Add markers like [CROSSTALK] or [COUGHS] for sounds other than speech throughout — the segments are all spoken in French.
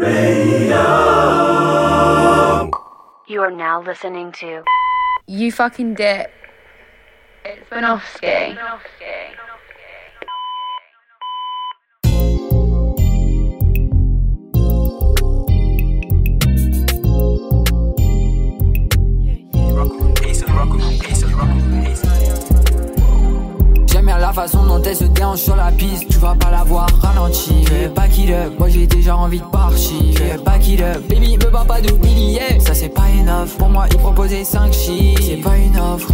Radio. You are now listening to. You fucking dick. It's Rock, ace, rock, ace, rock. La façon dont elle se déhanche sur la piste, tu vas pas la voir ralenti. Fais pas qu'il up, moi j'ai déjà envie de partir. Fais pas qu'il up, baby me bat pas d'oublier. Yeah. Ça c'est pas une offre, pour moi il proposait 5 chiffres. C'est pas une offre.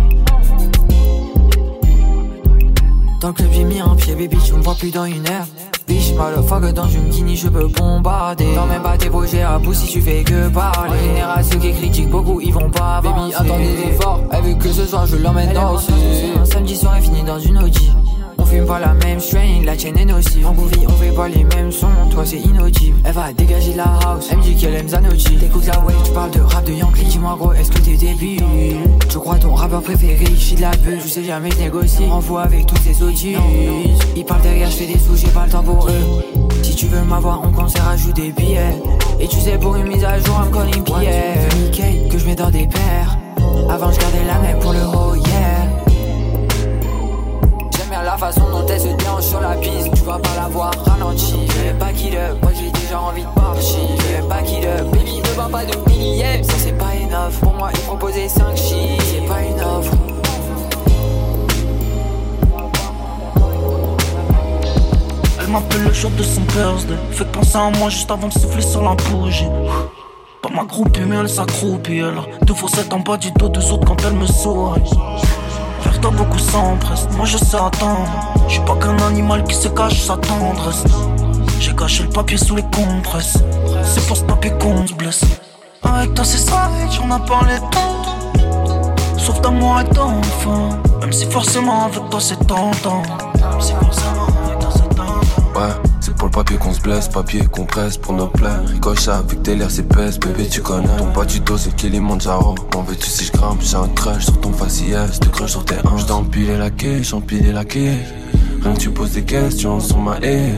Dans le club j'ai mis un pied, baby tu me vois plus dans une heure. Bitch, motherfucker, dans une guinée, je peux bombarder. Dans même pas tes projets à bout si tu fais que parler. En général, ceux qui critiquent beaucoup, ils vont pas Baby, attends des efforts. Elle veut que ce soir, je l'emmène danser. Un samedi soir, elle finit dans une OG. On fume pas la même strain, la tienne est nocive. En gouvie, on fait pas les mêmes sons, toi c'est inaudible. Elle va dégager la house, elle me dit qu'elle aime Zanochi. T'écoutes la wave, tu parles de rap de Yankee. Dis-moi gros, est-ce que t'es débile? Je crois ton rappeur préféré, je de la peur, je sais jamais négocier. Envoie avec toutes ces sottises. Ils parlent derrière, je fais des sous, j'ai pas le temps pour eux. Si tu veux m'avoir, on concert, ajoute des billets. Et tu sais, pour une mise à jour, I'm calling Pierre. Que je mets dans des paires. Avant, je gardais la main pour le haut, yeah. La façon dont elle se déhanche sur la piste. Tu vas pas la voir ralenti. Fais pas qu'il up, moi j'ai déjà envie de partir. Fais pas qu'il up, baby, ne va pas de billets. Ça c'est pas une offre. Pour moi, il proposait 5 chiffres. C'est pas une offre. Elle m'appelle le jour de son birthday. Fait penser à moi juste avant de souffler sur la bougie. Pas ma groupie, mais elle s'accroupit. Elle a deux faussettes en bas du dos, deux autres quand elle me sourit. Vers toi, beaucoup. Moi, je sais attendre. Je suis pas qu'un animal qui se cache sa tendresse. J'ai caché le papier sous les compresses. C'est pour ce papier qu'on se blesse. Avec toi, c'est savage, on a parlé tant. Sauf d'amour et d'enfant. Même si forcément avec toi, c'est tentant. Même si forcément avec toi, c'est tentant. Ouais, c'est pour le papier qu'on se blesse, papier qu'on presse pour nos plaies. Ricoche avec tes l'air, c'est pèse, bébé, tu connais. Ton pas du dos, c'est Kilimanjaro. M'en veux-tu si je grimpe, j'ai un crush sur ton faciès, te crush sur tes hanches. J'empilé la quai, j'empilé la quai. Rien que tu poses des questions sur ma Eve.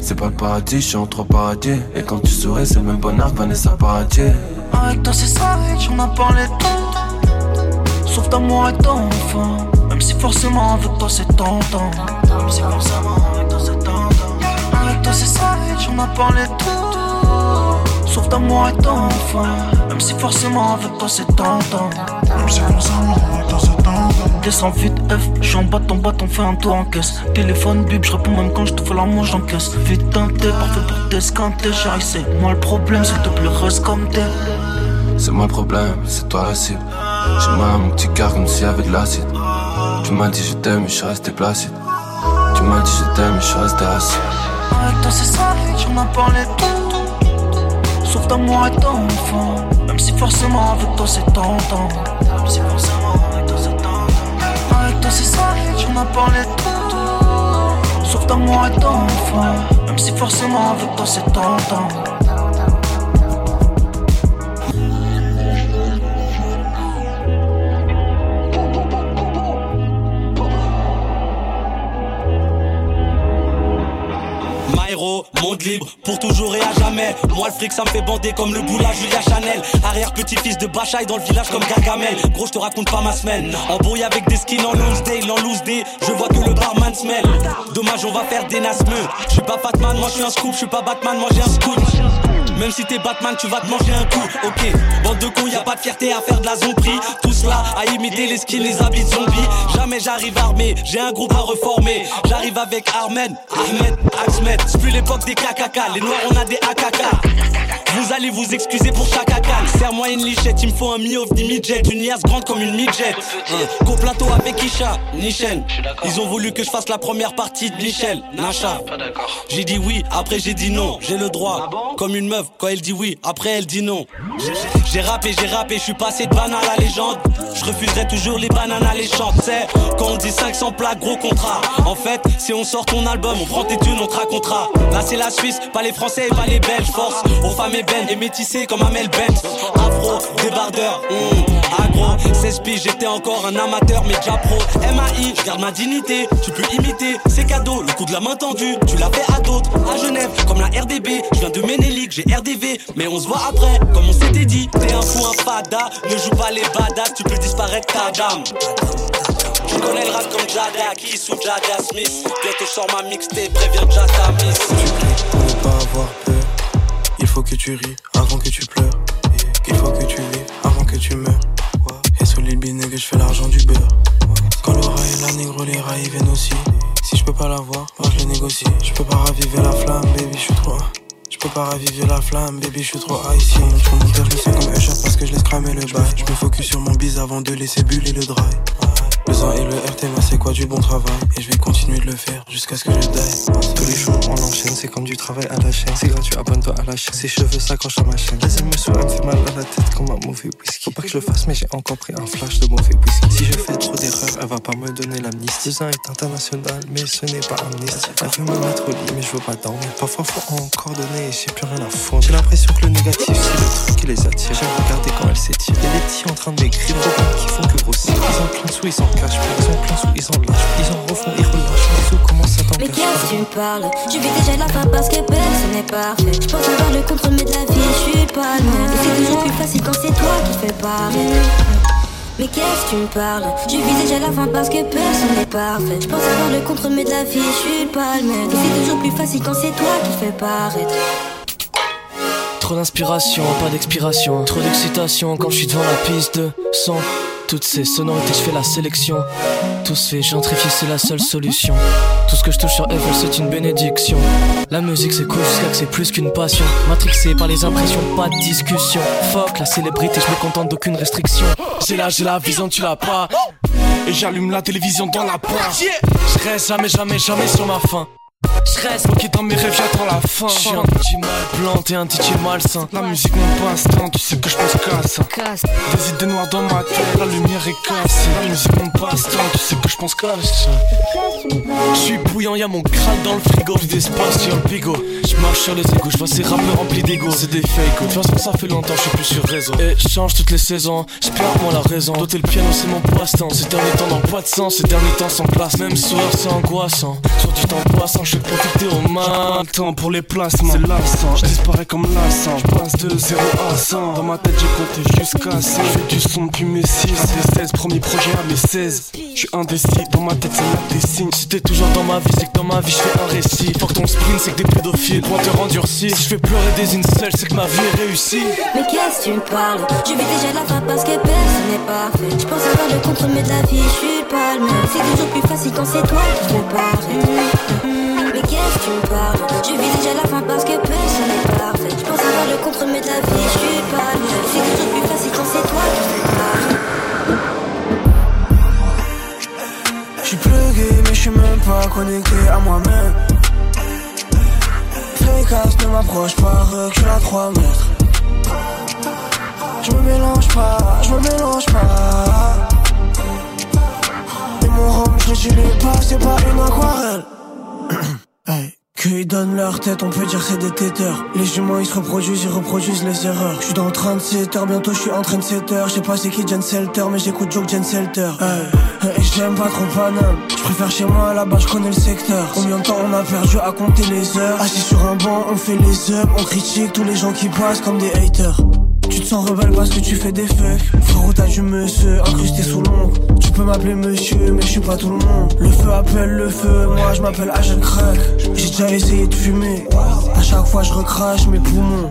C'est pas le paradis, je suis entre paradis. Et quand tu souris, c'est le même bonheur, Vanessa Paradis. Avec toi, c'est savage, on a parlé tant. Sauf d'amour et d'enfant. Même si forcément avec toi, c'est tentant. Même si forcément toi, c'est savage, on a parlé tant. Sauf d'amour et d'enfant. Même si forcément avec toi, c'est tentant. Même si forcément avec toi, c'est tentant. Descends vite F, je suis en bâton, bâton, fais un tour en caisse. Téléphone bip, je réponds même quand je te fais l'amour, j'encaisse. Vite teinté, parfait pour t'esquinter, chérie, c'est moi le problème, s'il te plaît, reste comme t'es. C'est moi le problème, c'est toi la cible. J'ai mal à mon petit cœur comme s'il y avait de l'acide. Tu m'as dit je t'aime, mais je suis resté placide. Tu m'as dit je t'aime, mais je suis resté assis. Avec toi, c'est savage, on a parlé tant. Sauf d'amour et d'enfant. Même si forcément avec toi, c'est tentant. Même si forcément avec toi, c'est tentant. Avec toi, c'est savage, on a parlé tant. Sauf d'amour et d'enfant. Même si forcément avec toi, c'est tentant. Libre, pour toujours et à jamais. Moi, le fric, ça me fait bander comme le boulard Julia Chanel. Arrière petit-fils de Bachaï dans le village comme Gargamel. Gros, je te raconte pas ma semaine. Embrouillé avec des skins en loose day, en loose day. Je vois que le barman se mêle. Dommage, on va faire des nasmeux. Je suis pas Batman, moi je suis un scoop. Je suis pas Batman, moi j'ai un scoop. Même si t'es Batman, tu vas te manger un coup, ok. Bande de cons, y a pas de fierté à faire de la zombie. Tout cela à imiter les skins, les habits de zombies. Jamais j'arrive armé, j'ai un groupe à reformer. J'arrive avec Armen, Ahmed, Axmed. C'est plus l'époque des KKK, les noirs on a des AKK. Vous allez vous excuser pour chaque acal. Serre-moi une lichette, il me faut un mi-off, midget. Une liasse grande comme une midget. Hein. Plateau avec Isha, Nichel. Ils ont voulu que je fasse la première partie de Michel, Nacha. J'ai dit oui, après j'ai dit non. J'ai le droit, comme une meuf, quand elle dit oui, après elle dit non. J'ai rappé, j'ai rappé, je suis passé de banane à légende. Je refuserai toujours les bananes à l'échante. C'est quand on dit 500 plaques, gros contrat. En fait, si on sort ton album, on prend tes thunes, on te racontera. Là c'est la Suisse, pas les Français, pas les Belges. Force aux femmes et ben et métissé comme Amel Bent. Afro, débardeur, hum, agro. 16 piges, j'étais encore un amateur, mais déjà pro. MAI, je garde ma dignité, tu peux imiter. C'est cadeau, le coup de la main tendue, tu l'as fait à d'autres. À Genève, comme la RDB, je viens de Ménélique, j'ai Mais on se voit après, comme on s'était dit. T'es un fou, un fada, ne joue pas les badass, tu peux disparaître ta dame. Je connais le rap comme Jada qui sous Jada Smith. Bientôt sors ma mixtape, préviens Jada Miss. Pour ne pas avoir peur, il faut que tu ris avant que tu pleures. Il faut que tu vis avant que tu meurs. Et sur l'île que je fais l'argent du beurre. Quand le rail et la négro, les rails viennent aussi. Si je peux pas l'avoir, moi je le négocie. Je peux pas raviver la flamme, baby, je suis trop. Je peux pas raviver la flamme, baby, je suis trop high ici. Je mon père, je sais comme Usher parce que je laisse cramer le bail. Je me focus sur mon bise avant de laisser buller le dry. Le sang et le RT, c'est quoi du bon travail? Et je vais continuer de le faire jusqu'à ce que je die. Tous les jours on enchaîne, c'est comme du travail à la chaîne. C'est gratuit, abonne-toi à la chaîne. Ses cheveux s'accrochent à ma chaîne. Les me saoule, me fait mal à la tête comme un mauvais whisky. Faut pas que je le fasse mais j'ai encore pris un flash de mauvais whisky. Si je fais trop d'erreurs, elle va pas me donner l'amnistie. Cousin est international mais ce n'est pas amnistie. Elle veut me mettre au lit mais je veux pas dormir. Parfois faut encore donner et j'ai plus rien à fondre J'ai l'impression que le négatif c'est le truc qui les attire. J'aime regarder quand elle s'étire. Y'a des petits en train de maigrir, qui font que grossir. Ils ont plein de sous, ils ils ont plein sous, ils en lâchent, ils en refont, ils relâchent. Les sous comment ça t'engage Mais qu'est-ce que tu me parles? Je vis déjà la fin parce que personne n'est parfait. Je pense avoir le contre mais de la vie, je suis pas le même. C'est toujours plus facile quand c'est toi qui fais pareil. Mais qu'est-ce que tu me parles? Je vis déjà la fin parce que personne n'est parfait. Je pense avoir le contre mais de la vie, je suis pas le même. C'est toujours plus facile quand c'est toi qui fais paraître. Trop d'inspiration, pas d'expiration. Trop d'excitation quand je suis devant la piste de son. Toutes ces sonorités, je fais la sélection. Tout se fait gentrifier, c'est la seule solution. Tout ce que je touche sur Eiffel, c'est une bénédiction. La musique, c'est cool jusqu'à que c'est plus qu'une passion. Matrixé par les impressions, pas de discussion. Fuck la célébrité, je me contente d'aucune restriction. J'ai là, j'ai la vision, tu l'as pas. Et j'allume la télévision dans la porte. Je reste jamais, jamais, jamais sur ma faim. Je reste bloqué dans mes rêves, j'attends la fin. Je suis un petit mal planté, un DJ malsain. La musique mon passe-temps, tu sais que je pense qu'à ça. Des idées noires dans ma tête, la lumière est cassée. La musique mon passe-temps, tu sais que je pense qu'à ça. Je suis bouillant, y'a mon crâne dans le frigo. Plus d'espace sur le bigot. Je marche sur les égouts, je vois ces rappeurs remplis d'ego. C'est des fake, de toute façon ça fait longtemps, je suis plus sur réseau. Et je change toutes les saisons, j'perds moi la raison. Doter le piano, c'est mon passe-temps. Ces derniers temps n'ont pas de sens, ces derniers temps sans place. Même soir, c'est angoissant. Sur du temps passant, je profiter au mal. temps pour les placements, c'est lassant. Je disparais comme lassant. Je passe de 0 à 100. Dans ma tête, j'ai compté jusqu'à 16. Je fais du son depuis mes 6. Des 16 premiers projets à mes 16. Je suis indécis, dans ma tête, c'est là des signes. Si t'es toujours dans ma vie, c'est que dans ma vie, je fais un récit. Faut que ton sprint, c'est que des pédophiles te endurci. Si je fais pleurer des incels, c'est que ma vie est réussie. Mais qu'est-ce que tu me parles? Je vis déjà la fin parce que personne n'est parfait. Je pense avoir le contre, mais de la vie, je suis C'est toujours plus facile quand c'est toi qui fais paraître. Mais qu'est-ce que tu me parles? Je vis déjà la fin parce que personne n'est parfait. Je pense avoir le contre, mais de la vie, je suis même. C'est toujours plus facile quand c'est toi qui fais paraître. Je suis plugué, mais je suis même pas connecté à moi-même. Fréquence ne m'approche pas, recule à 3 mètres. Je me mélange pas, je me mélange pas. Mon rhum, je l'utilise pas, c'est pas une aquarelle. [COUGHS] hey. Qu'ils donnent leur tête, on peut dire c'est des têteurs. Les humains ils se reproduisent, ils reproduisent les erreurs. Je suis dans 37 heures, bientôt je suis en train de 7 heures. Je sais pas c'est qui Jen Selter, mais j'écoute Joke Jen Selter. Hey. Et j'aime pas trop Paname. Je préfère chez moi là-bas, je connais le secteur. Combien de temps on a perdu à compter les heures? Assis sur un banc, on fait les ups, on critique tous les gens qui passent comme des haters. Tu te sens rebelle parce que tu fais des fucks. Frérot t'as du monsieur incrusté sous l'ongle. Tu peux m'appeler monsieur mais je suis pas tout le monde. Le feu appelle le feu, moi je m'appelle Agent Crack. J'ai déjà essayé de fumer. À chaque fois je recrache mes poumons.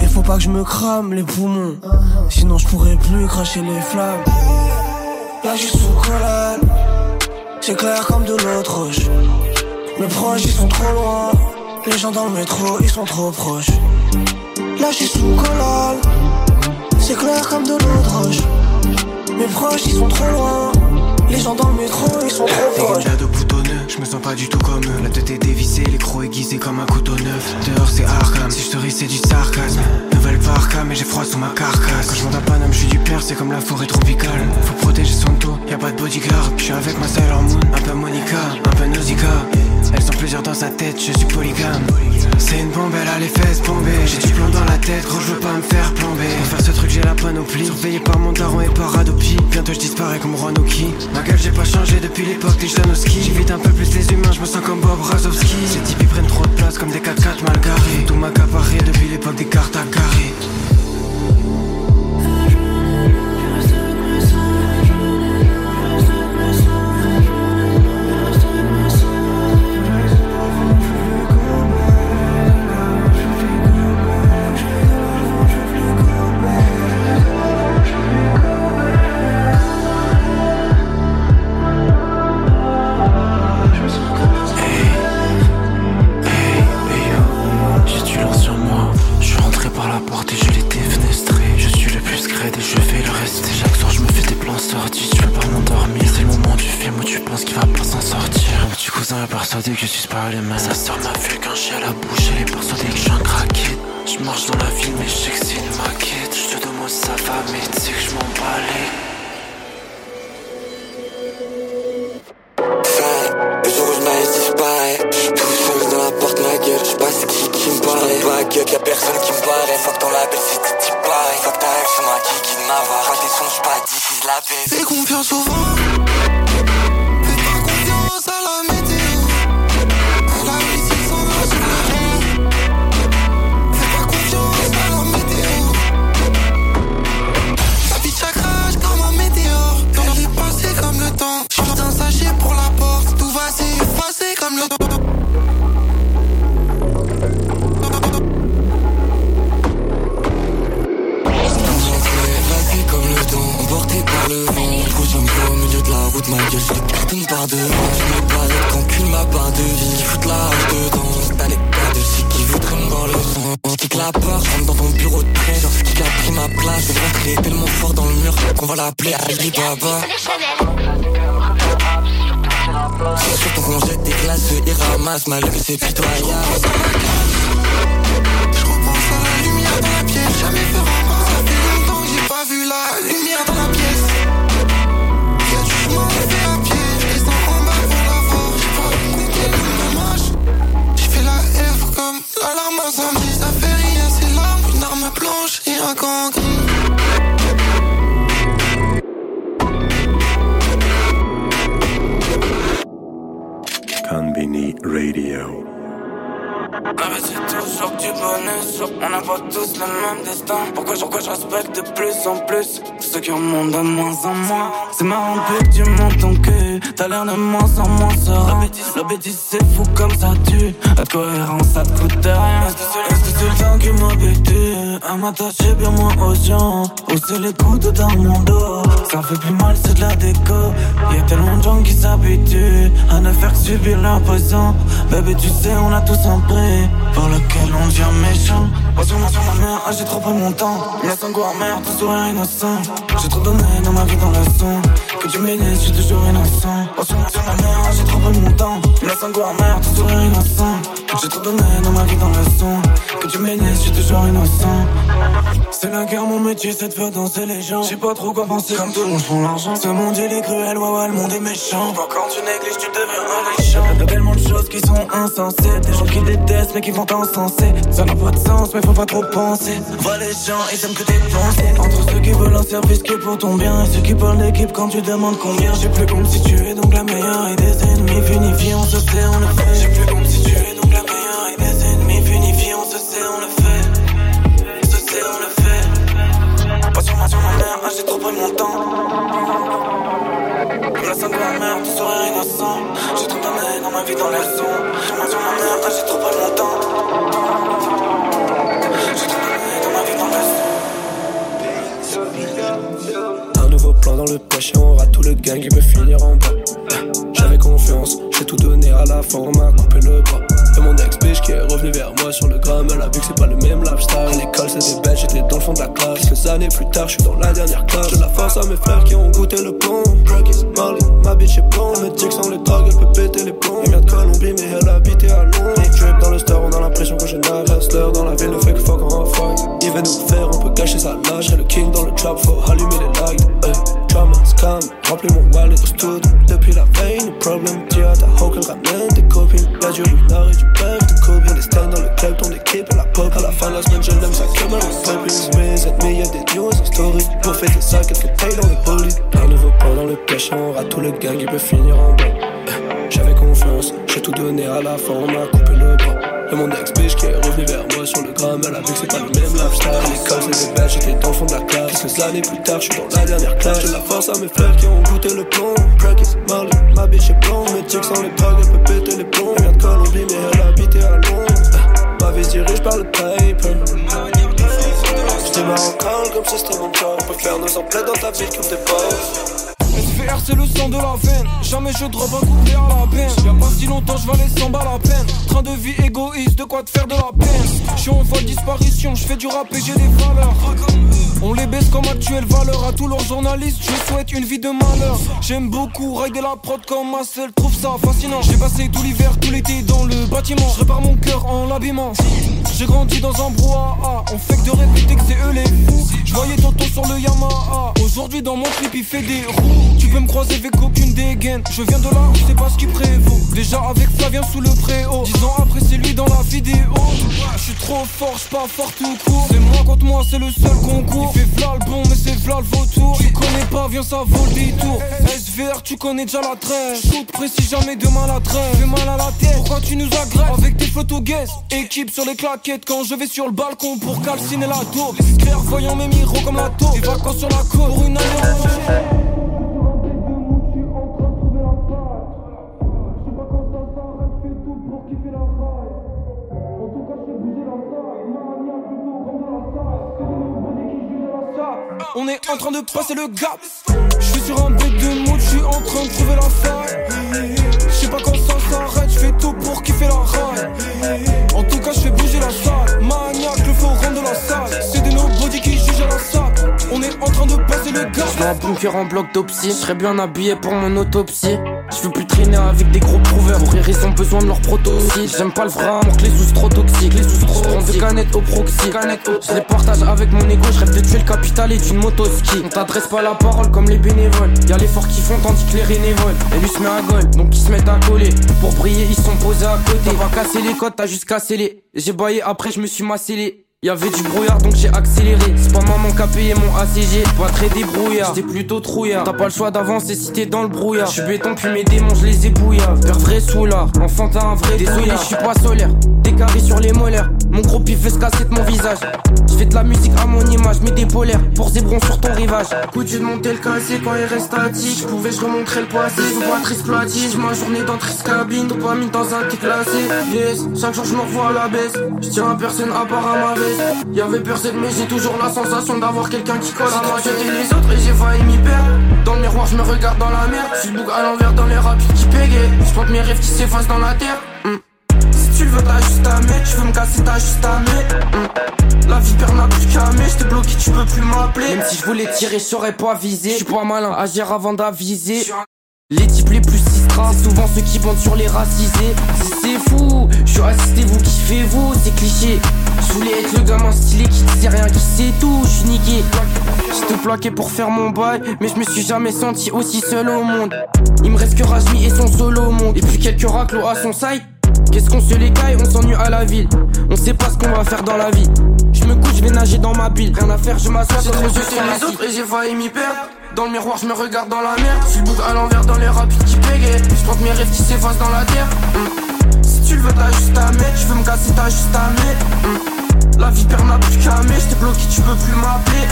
Il faut pas que je me crame les poumons. Sinon je pourrais plus cracher les flammes. Là je sous collade C'est clair comme de l'eau de roche. Mes proches ils sont trop loin. Les gens dans le métro ils sont trop proches. Là je sous collal C'est clair comme de l'eau de roche. Mes proches ils sont trop loin. Les gens dans le métro ils sont trop proches. de boutonneux, je me sens pas du tout comme eux. La tête est dévissée, les crocs aiguisés comme un couteau neuf. Dehors c'est Arkham, si je te ris c'est du sarcasme. Nouvelle parka mais j'ai froid sous ma carcasse. Quand je monte à Paname je suis du père, c'est comme la forêt tropicale. Faut protéger son dos, y a pas de bodyguard. Je suis avec ma Sailor Moon, un peu Monica, un peu Nausicaa elles sont plusieurs dans sa tête, je suis polygame. C'est une bombe, elle a les fesses bombées. J'ai du plomb dans la tête, gros je veux pas me faire plomber. Pour faire ce truc j'ai la panoplie. Surveillé par mon daron et par Adopi. Bientôt je disparais comme Roanoki Ma gueule j'ai pas changé depuis l'époque des Janowski J'évite un peu plus les humains, je me sens comme Bob Razowski. Ces types ils prennent trop de place comme des 4x4 mal garés. Tout m'accaparé depuis l'époque des cartes sont pas les mêmes. Ça sort ma vue quand j'ai à la bouche, elle est persuadée que je suis un craquette. Je marche dans la ville, mais je sais que c'est une maquette. Je te demande ça va, mais tu sais que je m'en balais. Le jour où je m'arrête disparaît J'suis tout seul dans la porte ma gueule J'sais pas ce qui qui me paraît Pas gueule y'a personne qui me paraît Fuck ton label c'est tout t'y pareil Fuck ta ex c'est moi qui qui Navarre Pas tes sons j'suis pas diffuse la paix Fais confiance au vent de Ma gueule je te cartonne par devant Je me barre quand cul ma part de vie. Fout la rage dedans T'as les gars de ci qui voudraient me voir le sang Je kick la peur, je rentre dans ton bureau de près Genre qui a pris ma place. Je rentrer tellement fort dans le mur Qu'on va l'appeler Ali Baba. C'est sûr qu'on jette des glaces Il ramasse. Mal que c'est pitoyable. Je repense à la lumière dans la pièce Jamais fait remarque Ça fait longtemps que j'ai pas vu la lumière l'alarme incendie Ça fait rien c'est l'arme Une arme blanche et un gant gris Conbini Radio. Vie c'est toujours du bonus On n'a pas tous le même destin. Pourquoi, pourquoi je respecte de plus en plus Ceux qui remontent de moins en moins? C'est marrant plus tu montes ton cul T'as l'air de moins en moins serein. La c'est fou comme ça tue. La cohérence ça te coûte rien C'est le temps qui m'habitue À m'attacher bien moins aux gens Hausser les coudes dans mon dos. Ça fait plus mal c'est de la déco. Y'a tellement de gens qui s'habituent À ne faire que subir l'impression Bébé tu sais on a tous un prix Par lequel on devient méchant. Pas sur ma mère ah, j'ai trop pris mon temps. Me laisse encore merde tout sourire innocent. J'ai trop donné dans ma vie dans le son Que tu m'aides je suis toujours innocent. Pas sur ma mère ah, j'ai trop pris mon temps. Me laisse encore merde tout sourire innocent J'ai trop donné dans ma vie dans le son. Que tu m'aides je suis toujours innocent. C'est la guerre mon métier c'est de faire danser les gens. J'ai pas trop quoi penser. Comme tout le monde prend l'argent. Ce monde il est cruel ouais ouais le monde est méchant. Quand tu négliges tu deviens alléchant Y'a tellement de choses qui sont insensées. Des gens qui détestent mais qui vont t'encenser. Ça n'a pas de sens mais faut pas trop penser. Vois les gens ils aiment que dépenser Entre ceux qui veulent un service qui est pour ton bien Et ceux qui parlent d'équipe quand tu demandes combien. J'ai plus comme si tu es donc la meilleure Et des ennemis unifiés on se sait on le fait. J'ai plus comme si tu es sait on le fait On on le fait Pas sur moi sur ma mère ah, j'ai trop pris mon temps. La sang de ma mère, tout sourire innocent. J'ai tout donné dans ma vie dans les sons Sur moi sur ma mère, ah, j'ai trop pris mon temps. J'ai tout donné dans ma vie dans les Un nouveau plan dans le pêche et on rate tout le gang qui peut finir en bas. J'avais confiance, j'ai tout donné à la fin, on m'a coupé le bras. Et mon ex bitch qui est revenu vers moi sur le gramme, elle a vu que c'est pas le même lifestyle. À l'école c'était bête, j'étais dans le fond de la classe. Quelques années plus tard, je suis dans la dernière classe. Je la force à mes frères qui ont goûté le force à mes frères qui ont goûté le plomb. Practice, Marley, ma bitch est blonde. Mais tic sans les drogues, elle peut péter les plombs. Elle de Colombie, mais elle habitait à Londres. Eh, Ma vie se dirige par le paper. J'étais marrant comme si c'était mon job. Peut faire nos emplettes dans ta ville comme des boss. BR c'est le sang de la veine Jamais je drop un couplet à la peine Y'a pas si longtemps je valais 100 balles à peine De vie égoïste, de quoi te faire de la peine Je suis en voie de disparition, je fais du rap et j'ai des valeurs. On les baisse comme actuelle valeur À tous leurs journalistes, je souhaite une vie de malheur. J'aime beaucoup rider la prod comme ma seule Trouve ça fascinant. J'ai passé tout l'hiver, tout l'été dans le bâtiment. Je répare mon cœur en l'habillement J'ai grandi dans un brouhaha. On fait que de répéter que c'est eux les fous. Je voyais tonton sur le Yamaha. Aujourd'hui dans mon clip il fait des roues. Tu peux me croiser avec aucune dégaine Je viens de là c'est pas ce qui prévaut. Déjà avec Flavien sous le préau. Dix ans après c'est lui dans la vidéo trop fort, je pas fort tout court. C'est moi contre moi, c'est le seul concours Il fait v'là le bon mais c'est v'là le vautour. Tu connais pas, viens ça vaut le détour. SVR tu connais déjà la trêve. Shoot précis jamais de maladresse Fais mal à la tête, pourquoi tu nous agrèves Avec tes photos guess. Équipe sur les claquettes quand je vais sur le balcon Pour calciner la dope. Clairvoyant mes miros comme la taupe. Des vacances sur la côte pour une année en train de passer le gap. Je suis sur un bête de mood, je suis en train de trouver la. Je sais pas quand ça s'arrête, je fais tout pour kiffer la raille. Je un bunker en bloc d'opsie. Je serais bien habillé pour mon autopsie. Je veux plus traîner avec des gros prouveurs. Pour rire, ils ont besoin de leur protoxyde. J'aime pas le vrai amour, que les sous trop toxiques. Les sous trop prends des canettes au proxy. Je les partage avec mon ego. Je rêve de tuer le capital et d'une moto ski. On t'adresse pas la parole comme les bénévoles. Y'a les forts qui font tandis que les rénévoles. Et lui se met à gueule, donc ils se mettent à coller. Pour briller, ils sont posés à côté. On va casser les codes, t'as juste cassé les. J'ai baillé après, je me suis massé Y'avait du brouillard donc j'ai accéléré. C'est pas maman qui a payé mon ACG Pas très débrouillard, j'étais plutôt trouillard. T'as pas le choix d'avancer si t'es dans le brouillard. J'suis béton puis mes démons je les ébouillard Père vrai soulard, enfant t'as un vrai Désolé. je suis pas solaire. Décarré sur les molaires. Mon gros pif fait se casser de mon visage. J'fais de la musique à mon image Mets des polaires. Pour zébron sur ton rivage. Coutu de monter le cassé quand il reste statique J'pouvais je remontrer le passé Sous pas triste platine Ma journée dans triste cabine. Mis dans un petit classé Yes, chaque jour je me revois à la baisse. J'tiens à personne à part à ma Y'avait personne mais j'ai toujours la sensation d'avoir quelqu'un qui colle à moi. Les autres et j'ai failli m'y perdre. Dans le miroir je me regarde dans la merde. Je bouc à l'envers dans les rapides qui pégayent Je mes rêves qui s'effacent dans la terre. Hmm. Si tu le veux t'as juste à mettre. Tu veux me casser t'as juste à mettre. Hmm. La vipère n'a plus qu'à mettre J't'ai bloqué tu peux plus m'appeler. Même si je voulais tirer je saurais pas viser Je suis pas malin agir avant d'aviser les types les plus c'est souvent ceux qui bandent sur les racisés. Si c'est fou, je suis assisté, vous kiffez-vous, c'est cliché. Je voulais être le gamin stylé qui ne sait rien, qui sait tout, je suis niqué. J'étais plaqué pour faire mon bail, mais je me suis jamais senti aussi seul au monde. Il me reste que Rajmi et son solo au monde, et puis quelques raclos à son side. Qu'est-ce qu'on se les caille, on s'ennuie à la ville. On sait pas ce qu'on va faire dans la vie. Je me couche, je vais nager dans ma bille. Rien à faire, je m'assois sur le les autres et j'ai failli m'y perdre. Dans le miroir, je me regarde dans la merde. Je le à l'envers dans les rapides qui pégayent. Je mes rêves qui s'effacent dans la terre. Hmm. Si tu le veux, t'as juste à mettre. Je veux me casser, t'as juste à mettre. Hmm. La vipère n'a plus qu'à mettre. J't'ai bloqué, tu peux plus m'appeler.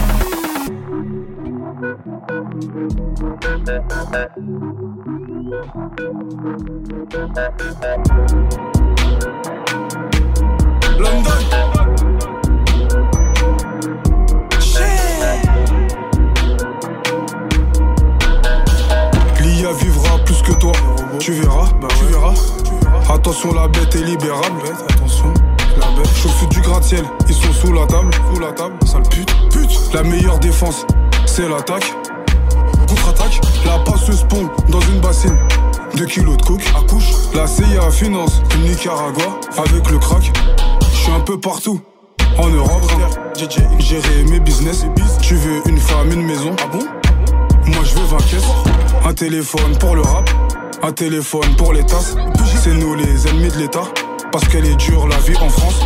London Tu verras, bah tu verras. Attention, la bête est libérable. attention, la bête. Du gratte-ciel, ils sont sous la table. Sous la table, sale pute. Pute. La meilleure défense, c'est l'attaque. Contre-attaque, la passeuse pont dans une bassine. 2 kilos de coke, à couche. La CIA finance une Nicaragua avec le crack. Je suis un peu partout. En Europe, gérer mes business. Tu veux une femme, une maison? Ah bon? Moi je veux 20 caisses. Un téléphone pour le rap, un téléphone pour les tasses. C'est nous les ennemis de l'État, parce qu'elle est dure la vie en France.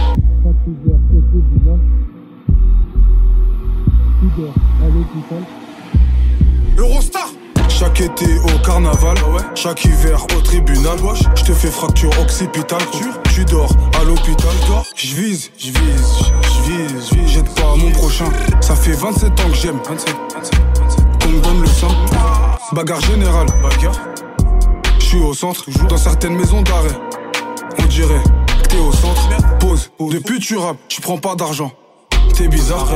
Eurostar chaque été au carnaval, chaque hiver au tribunal. Je te fais fracture occipitale, tu dors à l'hôpital. Je vise, je vise, je vise, je Jette pas mon prochain. Ça fait 27 ans que j'aime. 27, 27 me donne le sang. Bagarre générale, bagarre. Je suis au centre, dans certaines maisons d'arrêt. On dirait que t'es au centre. Pause, depuis tu rappes, tu prends pas d'argent. t'es bizarre.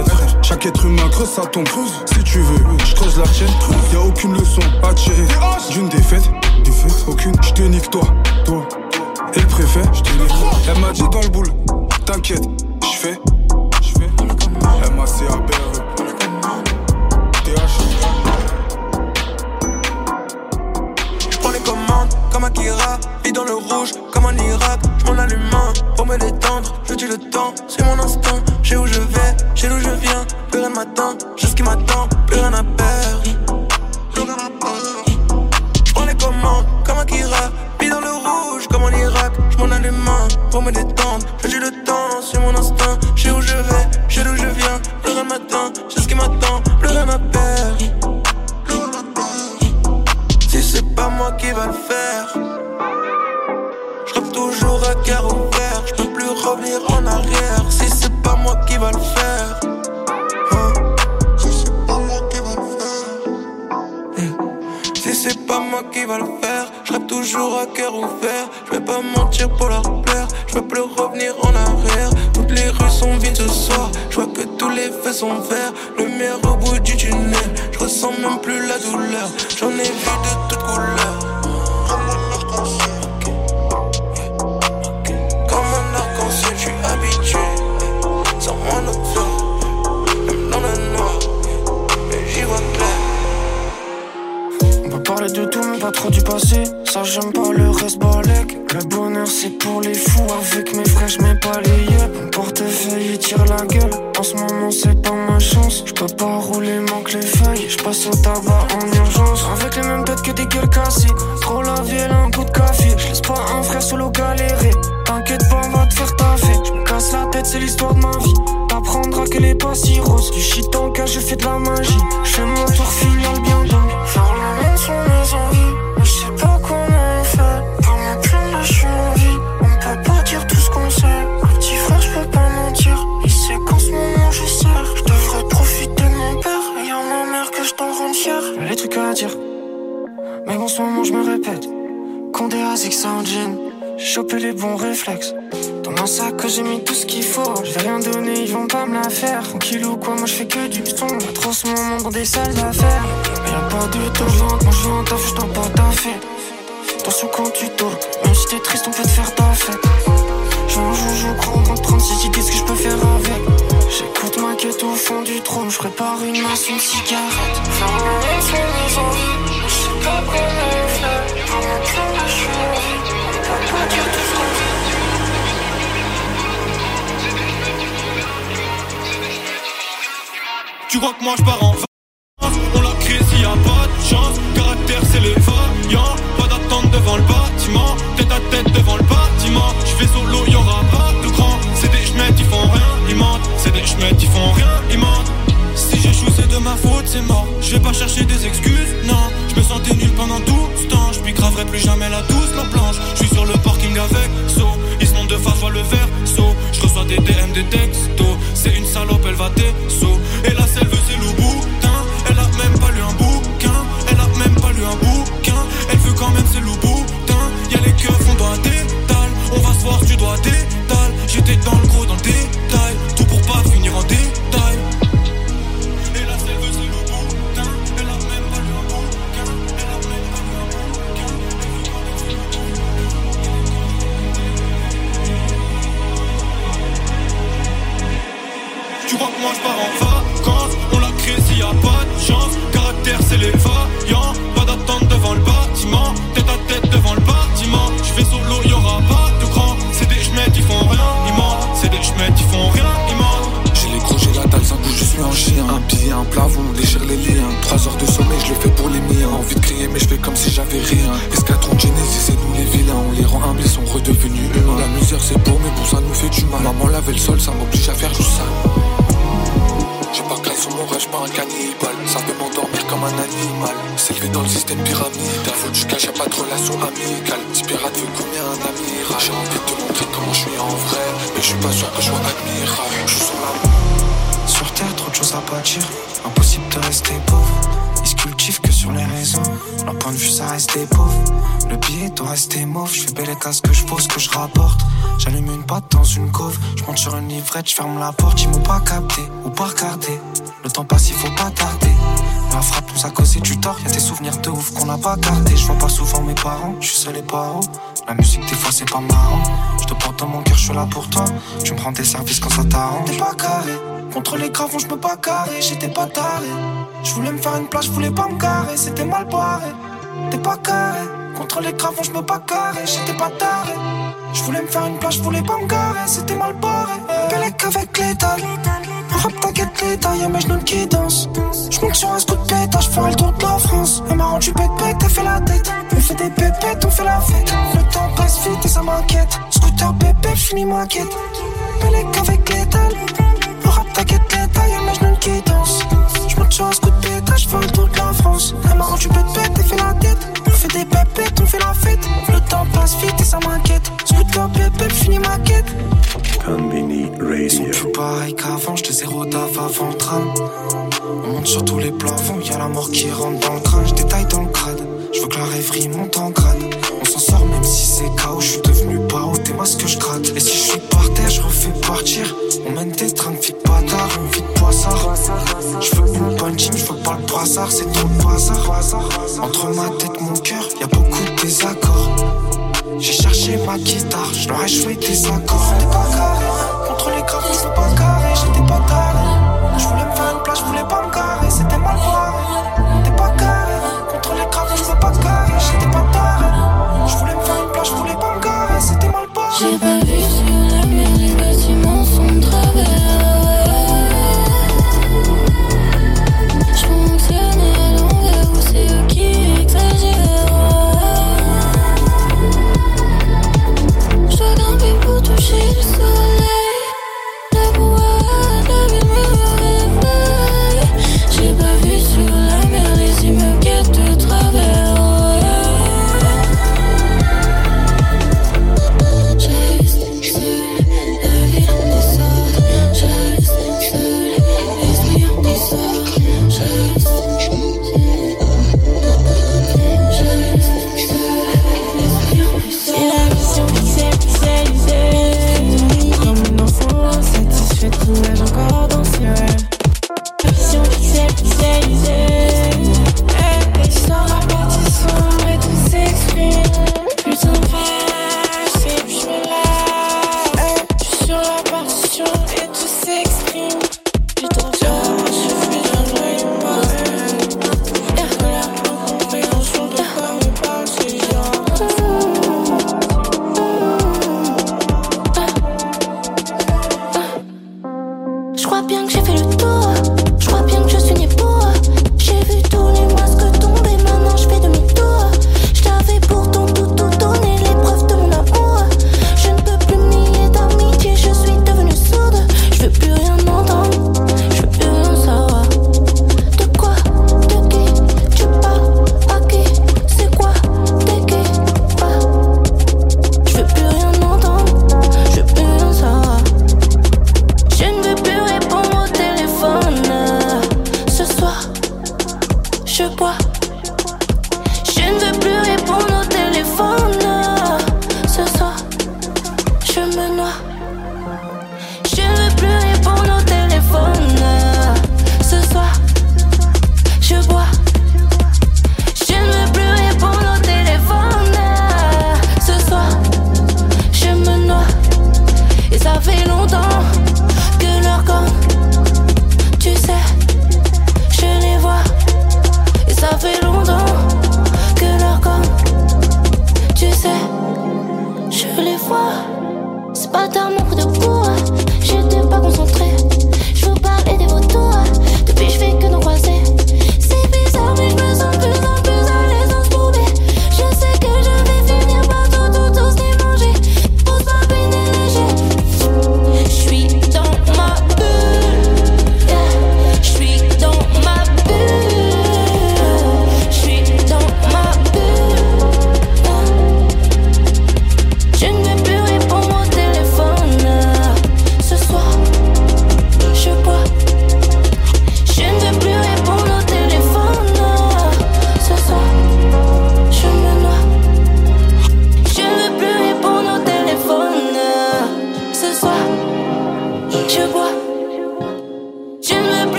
Chaque être humain creuse sa tombe. Si tu veux, je creuse la tienne. Y a aucune leçon à tirer d'une défaite. Aucune, je te nique toi, toi. Et le préfet, je te nique. Elle m'a dit dans le boule, t'inquiète, je fais. Je. Elle m'a CABR. Comme Akira, vis dans le rouge comme en Irak. Je m'en allume pour me détendre. Je dis le temps, c'est mon instant. Je sais où je vais, je sais d'où je viens. Plus rien ne m'attend, je ce qui m'attend. Plus rien à perdre. Je les commandes comme Akira, vis dans le rouge comme en Irak. Je m'en allume pour me détendre. Je dis le temps, c'est mon instinct. Je sais où je vais, je sais d'où je viens. Plus rien ne m'attend, je ce qui m'attend. Plus rien à perdre. Moi qui va le faire, je toujours à cœur ouvert. Je peux plus revenir en arrière. Si c'est pas moi qui va le faire, hein? si c'est pas moi qui va le faire, Eh. si c'est pas moi qui va le faire, je rêve toujours à cœur ouvert. Je vais pas mentir pour leur plaire. Je peux plus revenir en arrière. Toutes les rues sont vides ce soir. Je vois que tous les faits sont verts. Au bout du tunnel. Je ressens même plus la douleur. J'en ai vu de toutes couleurs. Comme un arc-en-ciel, je suis habitué. Sans moi fleur. Même dans le noir. Mais j'y vois. On peut parler de tout, mais pas trop du passé. Ça, j'aime pas le reste. Le bonheur, c'est pour les fous. Avec mes frères, j'mets pas les yeux. Mon portefeuille, il tire la gueule. En ce moment, c'est pas ma chance. J'peux pas rouler, manque les feuilles. J'passe au tabac en urgence. Avec les mêmes têtes que des gueules cassées. Trop la vie, un coup de café. J'laisse pas un frère solo galérer. T'inquiète pas, on va te faire taffer. J'me casse la tête, c'est l'histoire de ma vie. T'apprendras qu'elle est pas si rose. Du shit en cas, je fais de la magie. J'fais mon tour final bientôt. Moment, je me répète. Condé à Zig jean. Chopé les bons réflexes. Dans mon sac, j'ai mis tout ce qu'il faut. Je vais rien donner, ils vont pas me la faire. Tranquille ou quoi, moi je fais que du son. Pas trop ce moment dans des salles d'affaires. Mais y'a pas de d'urgence, moi je veux taf, je t'en pas taffer. Attention quand tu talk, même si t'es triste, on peut te faire ta fête. Je joue, je crois, en 36 idées, ce que je peux faire avec. J'écoute ma quête au fond du trône, je prépare une masse, une cigarette. Tu crois que moi je pars en de vue, ça reste. Le billet doit rester mauve. Je fais belle ce que je pose, que je rapporte. J'allume une patte dans une cove. Je monte sur une livrette, je ferme la porte. Ils m'ont pas capté ou pas regardé. Le temps passe, il faut pas tarder. La frappe nous a causé du tort. Y'a des souvenirs de ouf qu'on n'a pas gardé. Je vois pas souvent mes parents, je suis seul et pas haut. La musique, des fois, c'est pas marrant. Je te porte dans mon cœur, je suis là pour toi. Tu me rends des services quand ça t'arrange. T'es pas carré. Contre les gravons, je me pas carré. J'étais pas taré. Je voulais me faire une place, je voulais pas me carrer. C'était mal barré. T'es pas carré. Contre les gravons, je me pas carré. J'étais pas taré. Je voulais me faire une place, je voulais pas me garer. C'était mal barré. Bellec avec l'étal. Rap t'inquiète l'état, y'a mes genoux qui dansent. J'monte sur un scoot pétage, j'ferai le tour de la France. Elle m'a rendu bête bête, elle fait la tête. On fait des pépettes, on fait la fête. Le temps passe vite et ça m'inquiète. Scooter bébé, j'finis ma quête. Bellec avec l'étal. Rap t'inquiète l'état, y'a mes genoux qui dansent. J'monte sur un scoot pétage, j'fais le tour de la France. Elle m'a rendu bête bête, elle fait la tête. On fait des pépettes, on fait la fête. Le temps passe vite et ça m'inquiète. Scooter bébé, j'finis ma quête. Conbini Ils sont Radio. plus pareils qu'avant, j'te zéro taf avant le tram. On monte sur tous les plafonds, y'a la mort qui rentre dans le crâne, j'détaille dans le crâne. J'veux que la rêverie monte en grade. On s'en sort même si c'est chaos, j'suis devenu pao, t'es moi ce que j'gratte. Et si j'suis par terre, j'refais partir. On mène des trains de bâtard, une vie de poissard. J'veux une bonne team, j'veux pas le brassard, c'est trop bazar. Entre ma tête, mon cœur, y'a beaucoup de désaccords. J'ai cherché ma guitare, je leur ai joué des accords. Carré, contre les graves, ils sont pas mal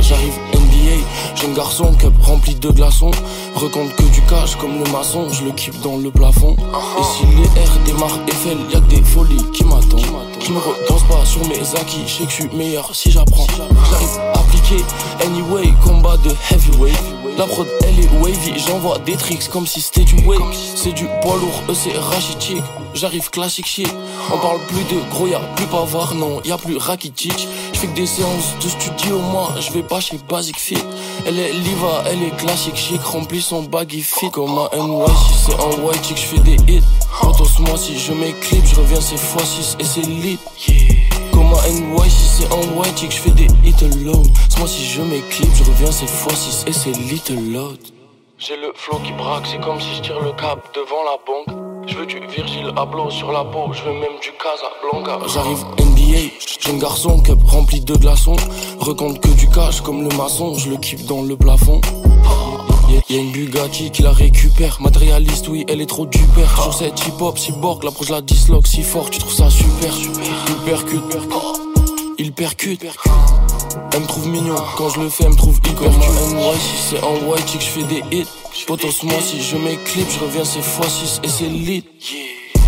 J'arrive NBA, jeune garçon, cup rempli de glaçons. Recompte que du cash comme le maçon, je le kiffe dans le plafond. Et si les R démarrent Eiffel, y'a que des folies qui m'attendent. Qui me redanse pas sur mes acquis, je sais que je suis meilleur si j'apprends. J'arrive appliqué, anyway, combat de heavyweight. La prod elle est wavy, j'envoie des tricks comme si c'était du wake. C'est du poids lourd, eux c'est rachitique. J'arrive classique shit. On parle plus de gros, y'a plus Pavard, non, y'a plus Rakitic. J'fais que des séances de studio, moi, je vais pas chez Basic Fit. Elle est liva, elle est classique chic, remplit son baggy fit. Comme un NY, c'est un white chick, j'fais des hits. Potos, moi, si je m'éclipse, je reviens c'est x6 et c'est lit. Comme un NY, si c'est un white chick, j'fais des hits alone. Moi, si je m'éclipse, je reviens c'est x6 et c'est little load. J'ai le flow qui braque, c'est comme si je tire le cap devant la banque. Je veux du Virgil Abloh sur la peau, je veux même du Casablanca. J'arrive NBA, jeune garçon, cup rempli de glaçons. Recompte que du cash comme le maçon, je le kiffe dans le plafond. Y'a une Bugatti qui la récupère. Matérialiste, oui, elle est trop du père. Sur cette hip hop, si borg, l'approche la disloque si fort, tu trouves ça super. Il percute, il percute. Elle me trouve mignon, quand je le fais, elle me trouve hyper Comme un NY, si c'est un white chick, je fais des hits. Potos, moi, si je m'éclipse, je reviens c'est x6 et c'est lit.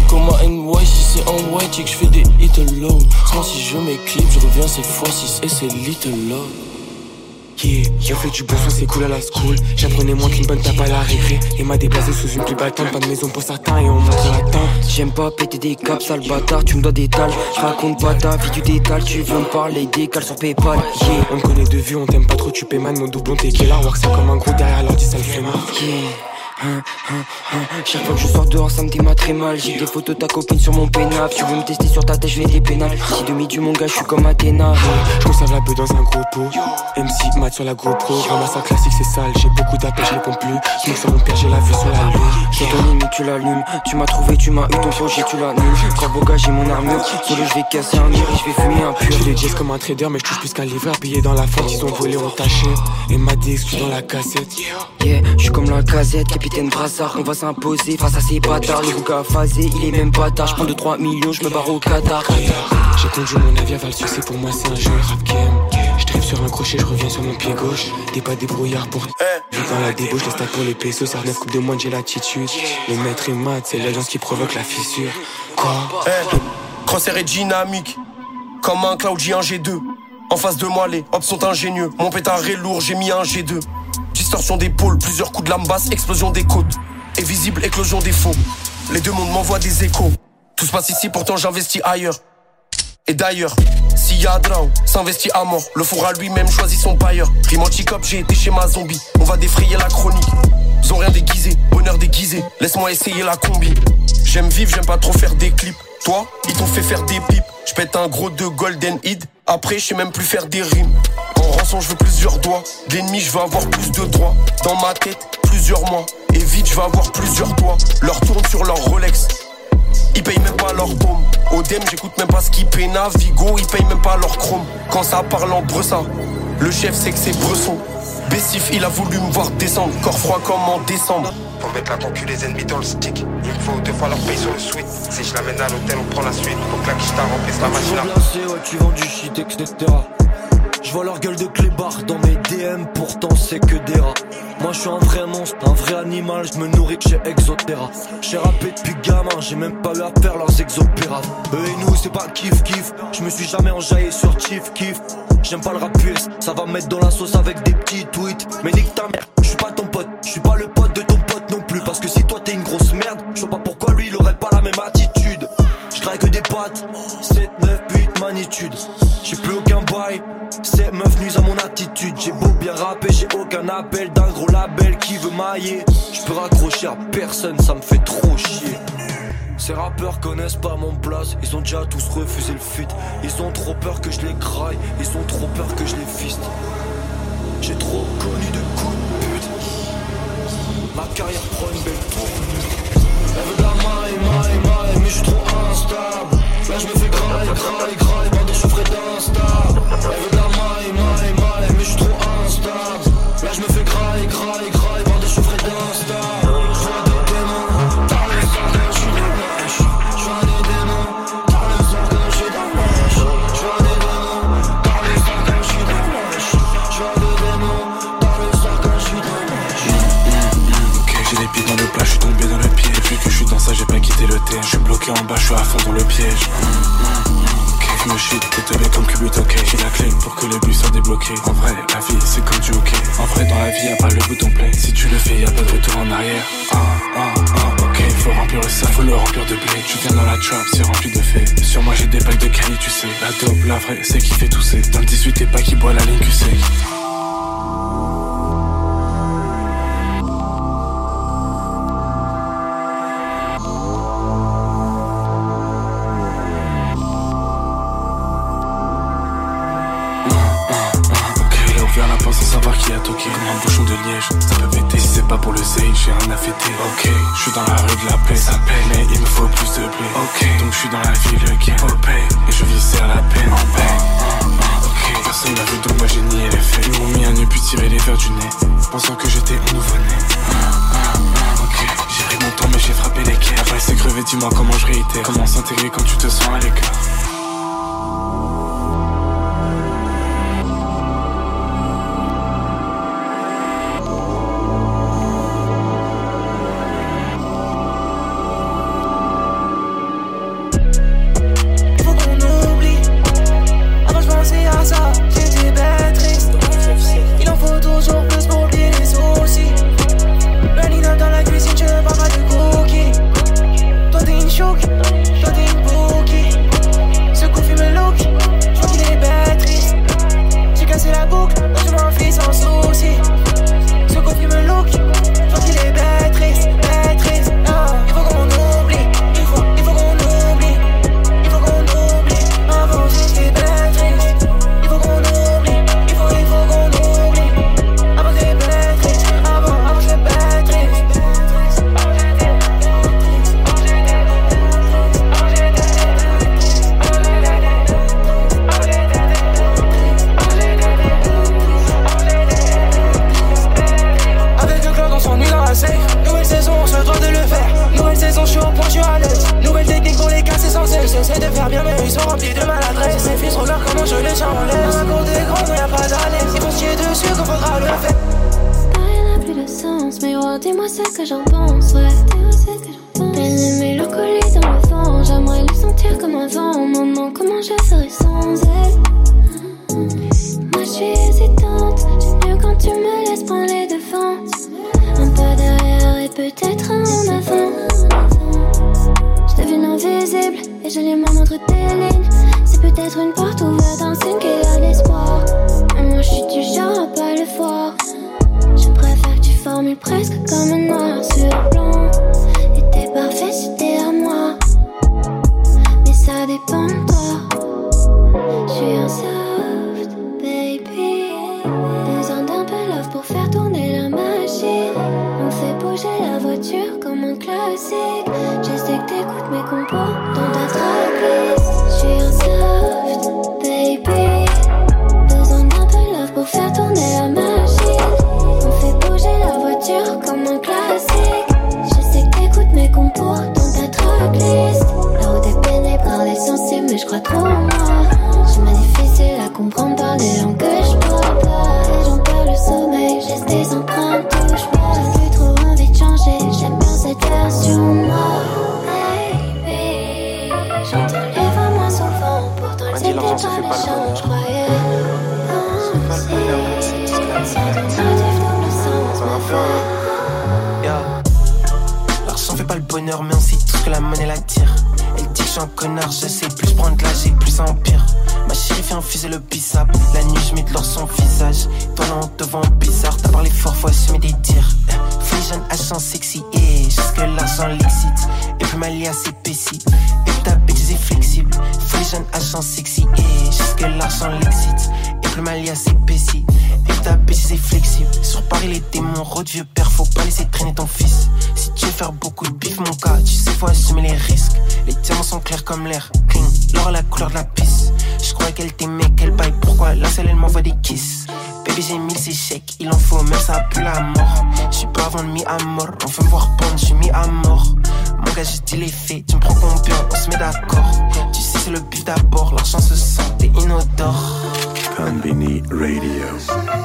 Comme un NY, si c'est un white chick, je fais des hits alone. Si je m'éclipse, je reviens c'est x6 et c'est little love. Yeah, j'ai fait du bon son, c'est cool à la school. J'apprenais moins qu'une bonne tape à la récré. Et m'a déplacé sous une plus battante, pas de maison pour certains et on montre la tente. J'aime pas péter des caps, sale bâtard, tu me dois des tales. Raconte pas ta vie, tu détales, tu veux me parler des cales sur Paypal. Yeah, On me connaît de vue, on t'aime pas trop, tu paies man, mon doublon t'es là. Work ça comme un gros derrière l'ordi, ça le fait mal. yeah. Chaque fois que je sors dehors, ça me déma très mal. J'ai des photos de ta copine sur mon pénal. Tu veux me tester sur ta tête, je vais des pénales. Si demi du mon gars, je suis comme Athéna. Je conserve la beuh dans un gros pot. MC mat sur la GoPro. Ramasse un classique, c'est sale. J'ai beaucoup d'appels, je réponds plus. Smoke sur mon père, j'ai la vue sur la lune. J'ai ton ennemi, tu l'allumes. Tu m'as trouvé, tu m'as eu ton projet, tu l'annules. Corbeau j'ai mon armure. Solo, je vais casser un mur et je vais fumer un pur. Je les jazz comme un trader, mais je touche plus qu'un livreur. Payé dans la fente, ils ont volé, on taché. Et m'a dit dans la cassette. Yeah, je suis comme la casette, capitaine Brassard. On va s'imposer face à ces bâtards. Le gars phasé, il est même pas tard. Je prends 2-3 millions, je me barre au Qatar. J'ai conduit mon avion vers le succès, pour moi c'est un jeu rap game. Sur un crochet, je reviens sur mon pied gauche. Des pas débrouillard pour Vite dans la débauche, les stats pour les pesos. Ça 9 coupes de moins, j'ai l'attitude. Le maître est mat, c'est l'agence qui provoque la fissure. Quoi? Eh, Crosser est dynamique, comme un Cloud J1 G2. En face de moi, les hops sont ingénieux. Mon pétard est lourd, j'ai mis un G2. Distorsion d'épaule, plusieurs coups de lame basse, explosion des côtes. Et visible éclosion des faux. Les deux mondes m'envoient des échos. Tout se passe ici, pourtant j'investis ailleurs. Et d'ailleurs, s'il y a drame, s'investit à mort. Le four lui-même choisit son bailleur. Rime anti-cop, j'ai été chez ma zombie. On va défrayer la chronique. Ils ont rien déguisé, bonheur déguisé. Laisse-moi essayer la combi. J'aime vivre, j'aime pas trop faire des clips. Toi, ils t'ont fait faire des pipes. Je pète un gros de golden hid. Après, je sais même plus faire des rimes. En rançon, je veux plusieurs doigts. L'ennemi, je avoir plus de droits. Dans ma tête, plusieurs mois. Et vite, je veux avoir plusieurs toits. Leur tourne sur leur Rolex. Ils payent même pas leur paume. Odem, j'écoute même pas ce qu'ils. Navigo, ils payent même pas leur chrome. Quand ça parle en bressa, le chef sait que c'est Bresson. Bessif, il a voulu me voir descendre. Corps froid comme en décembre. Pour mettre la concu les ennemis dans le stick. Il me faut deux fois leur paye sur le suite. Si je l'amène à l'hôtel, on prend la suite. Faut que la quicheta remplisse la machine. ouais, tu vends du shit, etc. Je vois leur gueule de clébard dans mes DM, pourtant c'est que des rats. Moi je suis un vrai monstre, un vrai animal, je me nourris que chez Exotera. J'ai rappé depuis gamin, j'ai même pas eu à faire leurs exopérates. Eux et nous c'est pas kiff kiff, je me suis jamais enjaillé sur Chief Kiff. J'aime pas le rap US, ça va me mettre dans la sauce avec des petits tweets. Mais nique ta mère, je suis pas ton pote, je suis pas le pote de ton pote non plus. Parce que si toi t'es une grosse merde, je vois pas pourquoi lui il aurait pas la même attitude. Je que des pattes, 7, 9, 8 magnitude. J'ai plus aucun bail, ces meufs nuisent à mon attitude. J'ai beau bien rapper, j'ai aucun appel d'un gros label qui veut mailler. Je peux raccrocher à personne, ça me fait trop chier. Ces rappeurs connaissent pas mon place, ils ont déjà tous refusé le feat. Ils ont trop peur que je les graille, ils ont trop peur que je les fiste. J'ai trop connu de coups de pute. Ma carrière prend une belle tournure. Elle veut de la maille, maille, maille, mais je suis trop instable. Là je me fais graille, graille, graille, bande de chiffres d'instable. Elle veut de la maille, maille, bloqué en bas, je suis à fond dans le piège. me shit, t'es comme Cubit, ok. J'ai la clé pour que le bus soit débloqué. En vrai, la vie c'est comme du hockey. En vrai, dans la vie, y'a pas le bouton play. Si tu le fais, y'a pas de retour en arrière. Ah, ah, ah, ok. Faut remplir le sac, faut le remplir de blé. Tu viens dans la trap, c'est rempli de faits. Sur moi, j'ai des packs de Cali, tu sais. La dope, la vraie, c'est qui fait tousser. Dans le 18, t'es pas qui boit la ligne QC. Un bouchon de liège, ça peut péter si c'est pas pour le zèle, j'ai à fêter. Ok, je suis dans la rue de la paix, ça paie, mais il me faut plus de blé. Ok, donc je suis dans la ville qui est paix, et je vis à la peine en paix. Ok, personne n'a vu donc moi j'ai nié les faits. Ils m'ont mis un nœud puis tiré les verres du nez, pensant que j'étais un nouveau-né. Ok, j'ai pris mon temps mais j'ai frappé les quais. Après c'est crevé, dis-moi comment je réitère. Comment s'intégrer quand tu te sens à l'écart. mais on sait ce que la monnaie l'attire. Elle dit que je suis un connard, je sais plus prendre là, j'ai plus empire. Ma chérie fait infuser le bissap. La nuit, je mets de l'or son visage. Toi, non, devant bizarre, t'as parlé fort, fois, je mets des tirs. Free jeune H en sexy, et jusque l'argent l'excite. Et puis ma lia s'épaissit. Et ta bitch est flexible. Free jeune H sexy, et jusque l'argent l'excite. Et puis ma lia s'épaissit. Et ta bitch est flexible. Sur Paris, les démons, rôdent vieux père, faut pas laisser traîner ton fils. J'ai faire beaucoup de bif, mon gars. Tu sais, faut assumer les risques. Les diamants sont clairs comme l'air. Clean, l'or la couleur de la pisse. Je crois qu'elle t'aimait, qu'elle baille. Pourquoi? La seule, elle m'envoie des kisses. Baby, j'ai mis ses chèques, Il en faut, même ça pue la mort. J'suis pas avant le mi-à-mort. On veut me voir pendre, j'suis mis à mort. Mon gars, j'ai dit les faits. Tu me prends combien On se met d'accord. Tu sais, c'est le but d'abord. L'argent se sent, t'es inodore. Combini Radio.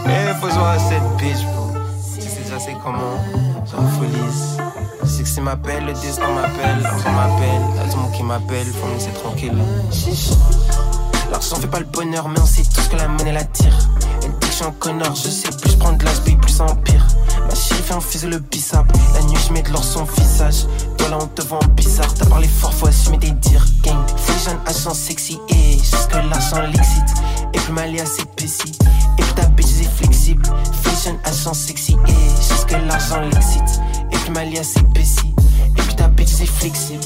Eh, faut jouer à cette bitch, bro. Tu sais déjà c'est comment? J'infolise. C'est que c'est m'appelle, le destin m'appelle, l'argent m'appelle, tout le qui m'appelle, faut me laisser tranquille. L'argent fait pas le bonheur, mais on sait tout ce que la monnaie l'attire. Elle dit que je suis un connard, je sais plus prendre de l'âge, plus ça empire. Ma chérie fait infuser le bissap, la nuit je mets de l'or son visage. Toi là on te voit en bizarre, t'as parlé fort, faut assumer des dires. Gang, full jeune, agent sexy, et jusque l'argent l'excite. Et plus mal à s'épaissit, flexible. Fashion agent sexy, et jusque l'argent l'excite. Et puis ma lia c'est pessi, et puis ta bitch c'est flexible.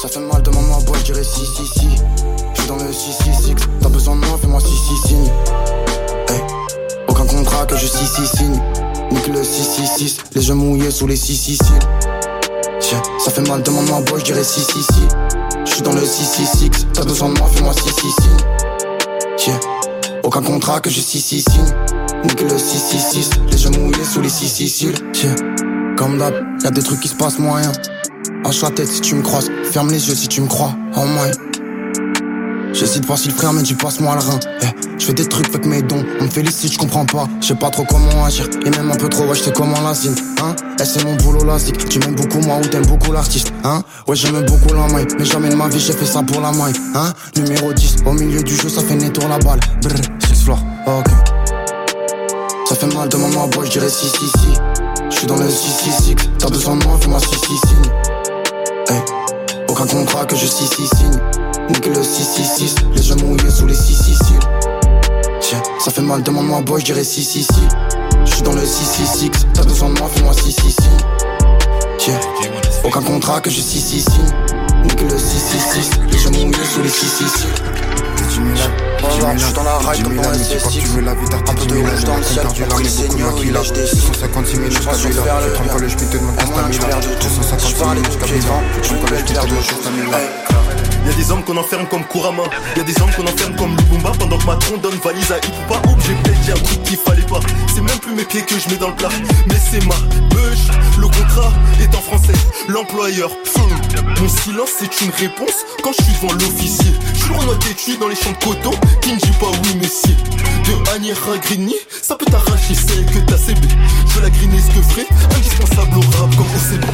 Ça fait mal de maman, boy, je dirais si, si, si. Je suis dans le 666, t'as besoin de moi, fais-moi si, si, signe. Hey. Aucun contrat que je si, si, signe. Nique le 666, les yeux mouillés sous les 666. Tiens, ça fait mal de maman, boy, je dirais si, si, si. Je suis dans le 666, t'as besoin de moi, fais-moi si, si, signe. Tiens, aucun contrat que si, signe. Nique le 666, les yeux mouillés sous les 666. Tiens, comme d'hab, y'a des trucs qui se passent moyen. Hoche la tête si tu me croises, ferme les yeux si tu me crois, en moins. J'essaie de si le frère me dit passe-moi le rein. Eh, je fais des trucs avec mes dons, on me félicite, je comprends pas. Je sais pas trop comment agir, et même un peu trop, ouais, je comment la signe. Hein, eh, c'est mon boulot lastique. Tu m'aimes beaucoup moi ou t'aimes beaucoup l'artiste. Hein, ouais, j'aime beaucoup la main, mais jamais de ma vie j'ai fait ça pour la main. Hein, numéro 10, au milieu du jeu, ça fait tour la balle. Brr, 6 floor, ok. Ça fait mal de maman, boy, je dirais si, si, si. Je suis dans le 666, t'as besoin de moi, fais-moi si, si, signe. Hey. Aucun contrat que je si si signe. Nique le 666, les yeux mouillés sous les 666. Tiens, ça fait mal, demande-moi, boy, je dirais si si si. Je suis dans le 666, t'as besoin de moi, fais-moi si si signe. Tiens, aucun contrat que je si si signe. Nique le 666, les yeux mouillés sous les 666. Je suis dans la ride comme pour un SSX Un peu de rouge dans le ciel pour les seigneurs Il lâche des 156 000 jusqu'à celui-là Je prends je Y'a des hommes qu'on enferme comme Kurama. Y'a des hommes qu'on enferme comme Lubumba. Pendant que Macron donne valise à Hip pas Oups j'ai peut-être dit un truc qu'il fallait pas. C'est même plus mes pieds que je mets dans le plat. Mais c'est ma bûche Le contrat est en français. L'employeur Mon silence c'est une réponse Quand je suis devant l'officier. Toujours en étude dans les champs de coton Qui ne dit pas oui messieurs De à Grigny Ça peut t'arracher celle que t'as CB Je la griner ce que ferait Indispensable au rap comme OCB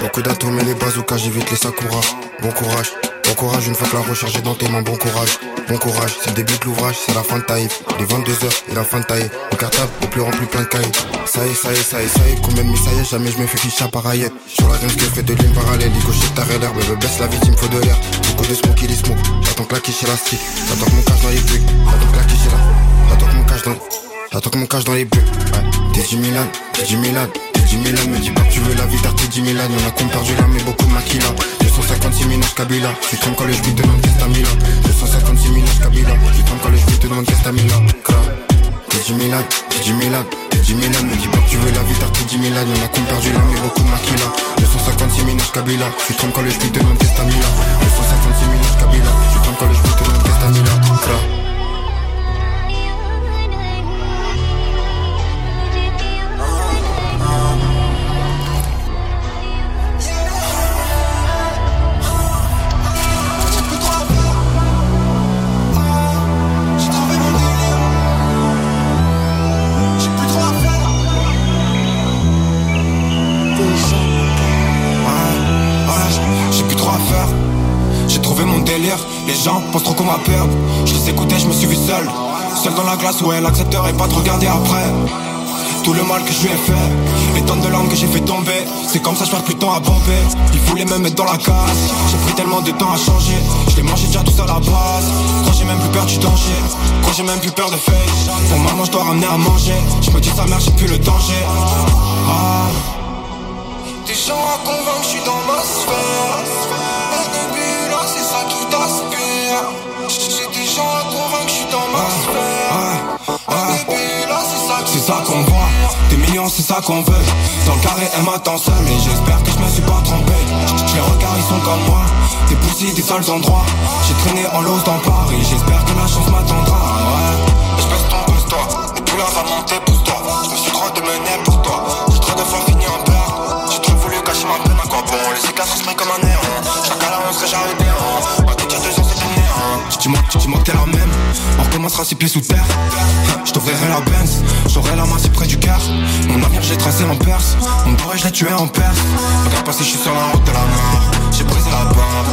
Beaucoup d'atomes et les bazookas j'évite les sakura. Bon courage Bon courage une fois que la recharge dans tes mains, bon courage. Bon courage, c'est le début de l'ouvrage, c'est la fin de taille. Les 22h et la fin de taille. Mon cartable au plus rempli plein de cahiers. Ça y est, ça y est, ça y est, ça y est, combien de ça y est, jamais je me fais ficher à pareillette. Sur la danse que fait de lignes parallèles, il gauche ta l'air, me baisse la vie, il me faut de l'air. Beaucoup de smoke, il est smoke. J'attends que la quiche la stick. J'attends que mon cache dans les bugs. J'attends que la quiche là. J'attends que mon cache dans. J'attends que mon cache dans les. Ouais. T'es du Milan, t'es du Milan. 10 Milan, me dis pas que tu veux la vie d'Arte 10 Milan, y'en a qu'on perdu là, mais beaucoup de 256 minutes Kabila, tu trembles quand le schmitt te demande qu'est-ce t'as mis là 256 minutes Kabila, tu trembles quand le schmitt te demande qu'est-ce t'as mis là T'es 10 Milan, t'es 10 Milan, t'es 10 Milan, me dis pas que tu veux la vie d'Arte 10 Milan, y'en a qu'on perdu là, mais beaucoup de maquilla 256 minutes Kabila, tu trembles quand le schmitt te demande qu'est-ce t'as mis là 256 minutes Kabila, tu trembles quand le schmitt te demande qu'est-ce t'as mis là Les pensent trop qu'on va perdre. Je les écoutais, je me suis vu seul. Seul dans la glace où elle accepterait pas de regarder après. Tout le mal que je lui ai fait, les tonnes de langues que j'ai fait tomber. C'est comme ça, je perds plus de temps à bomber. Il voulait me mettre dans la case. J'ai pris tellement de temps à changer. Je l'ai mangé déjà tout à la base. Quand j'ai même plus peur du danger. Quand j'ai même plus peur de face. Pour maman, je dois ramener à manger. Je me dis sa mère, j'ai plus le danger. Ah. Des gens à convaincre, je suis dans ma sphère c'est ça qui t'aspire. J'ai des gens à convaincre, je suis dans ma sphère. c'est ça qu'on voit. Des millions, c'est ça qu'on veut. Dans le carré, elle m'attend seule, mais j'espère que je me suis pas trompé. Les regards, ils sont comme moi. Des poussies, des seuls endroits. J'ai traîné en l'ose dans Paris. J'espère que la chance m'attendra. Ouais. Je baisse ton pousse-toi. Les douleurs va monter, pousse-toi. Je me suis trop démené pour toi. J'ai trop de fois fini en pleurs. J'ai trop voulu cacher ma peine à quoi bon. Les cicatrices brillent comme un néon. Chacun la on serait jamais bien. Dis-moi, dis-moi que t'es la même. On sera six pieds sous terre. Je t'ouvrirai la Benz, j'aurai la main si près du cœur. Mon avenir j'ai tracé en perse, mon doré je l'ai tué en perse. Regarde pas si je suis sur la route de la mort, j'ai brisé la barre.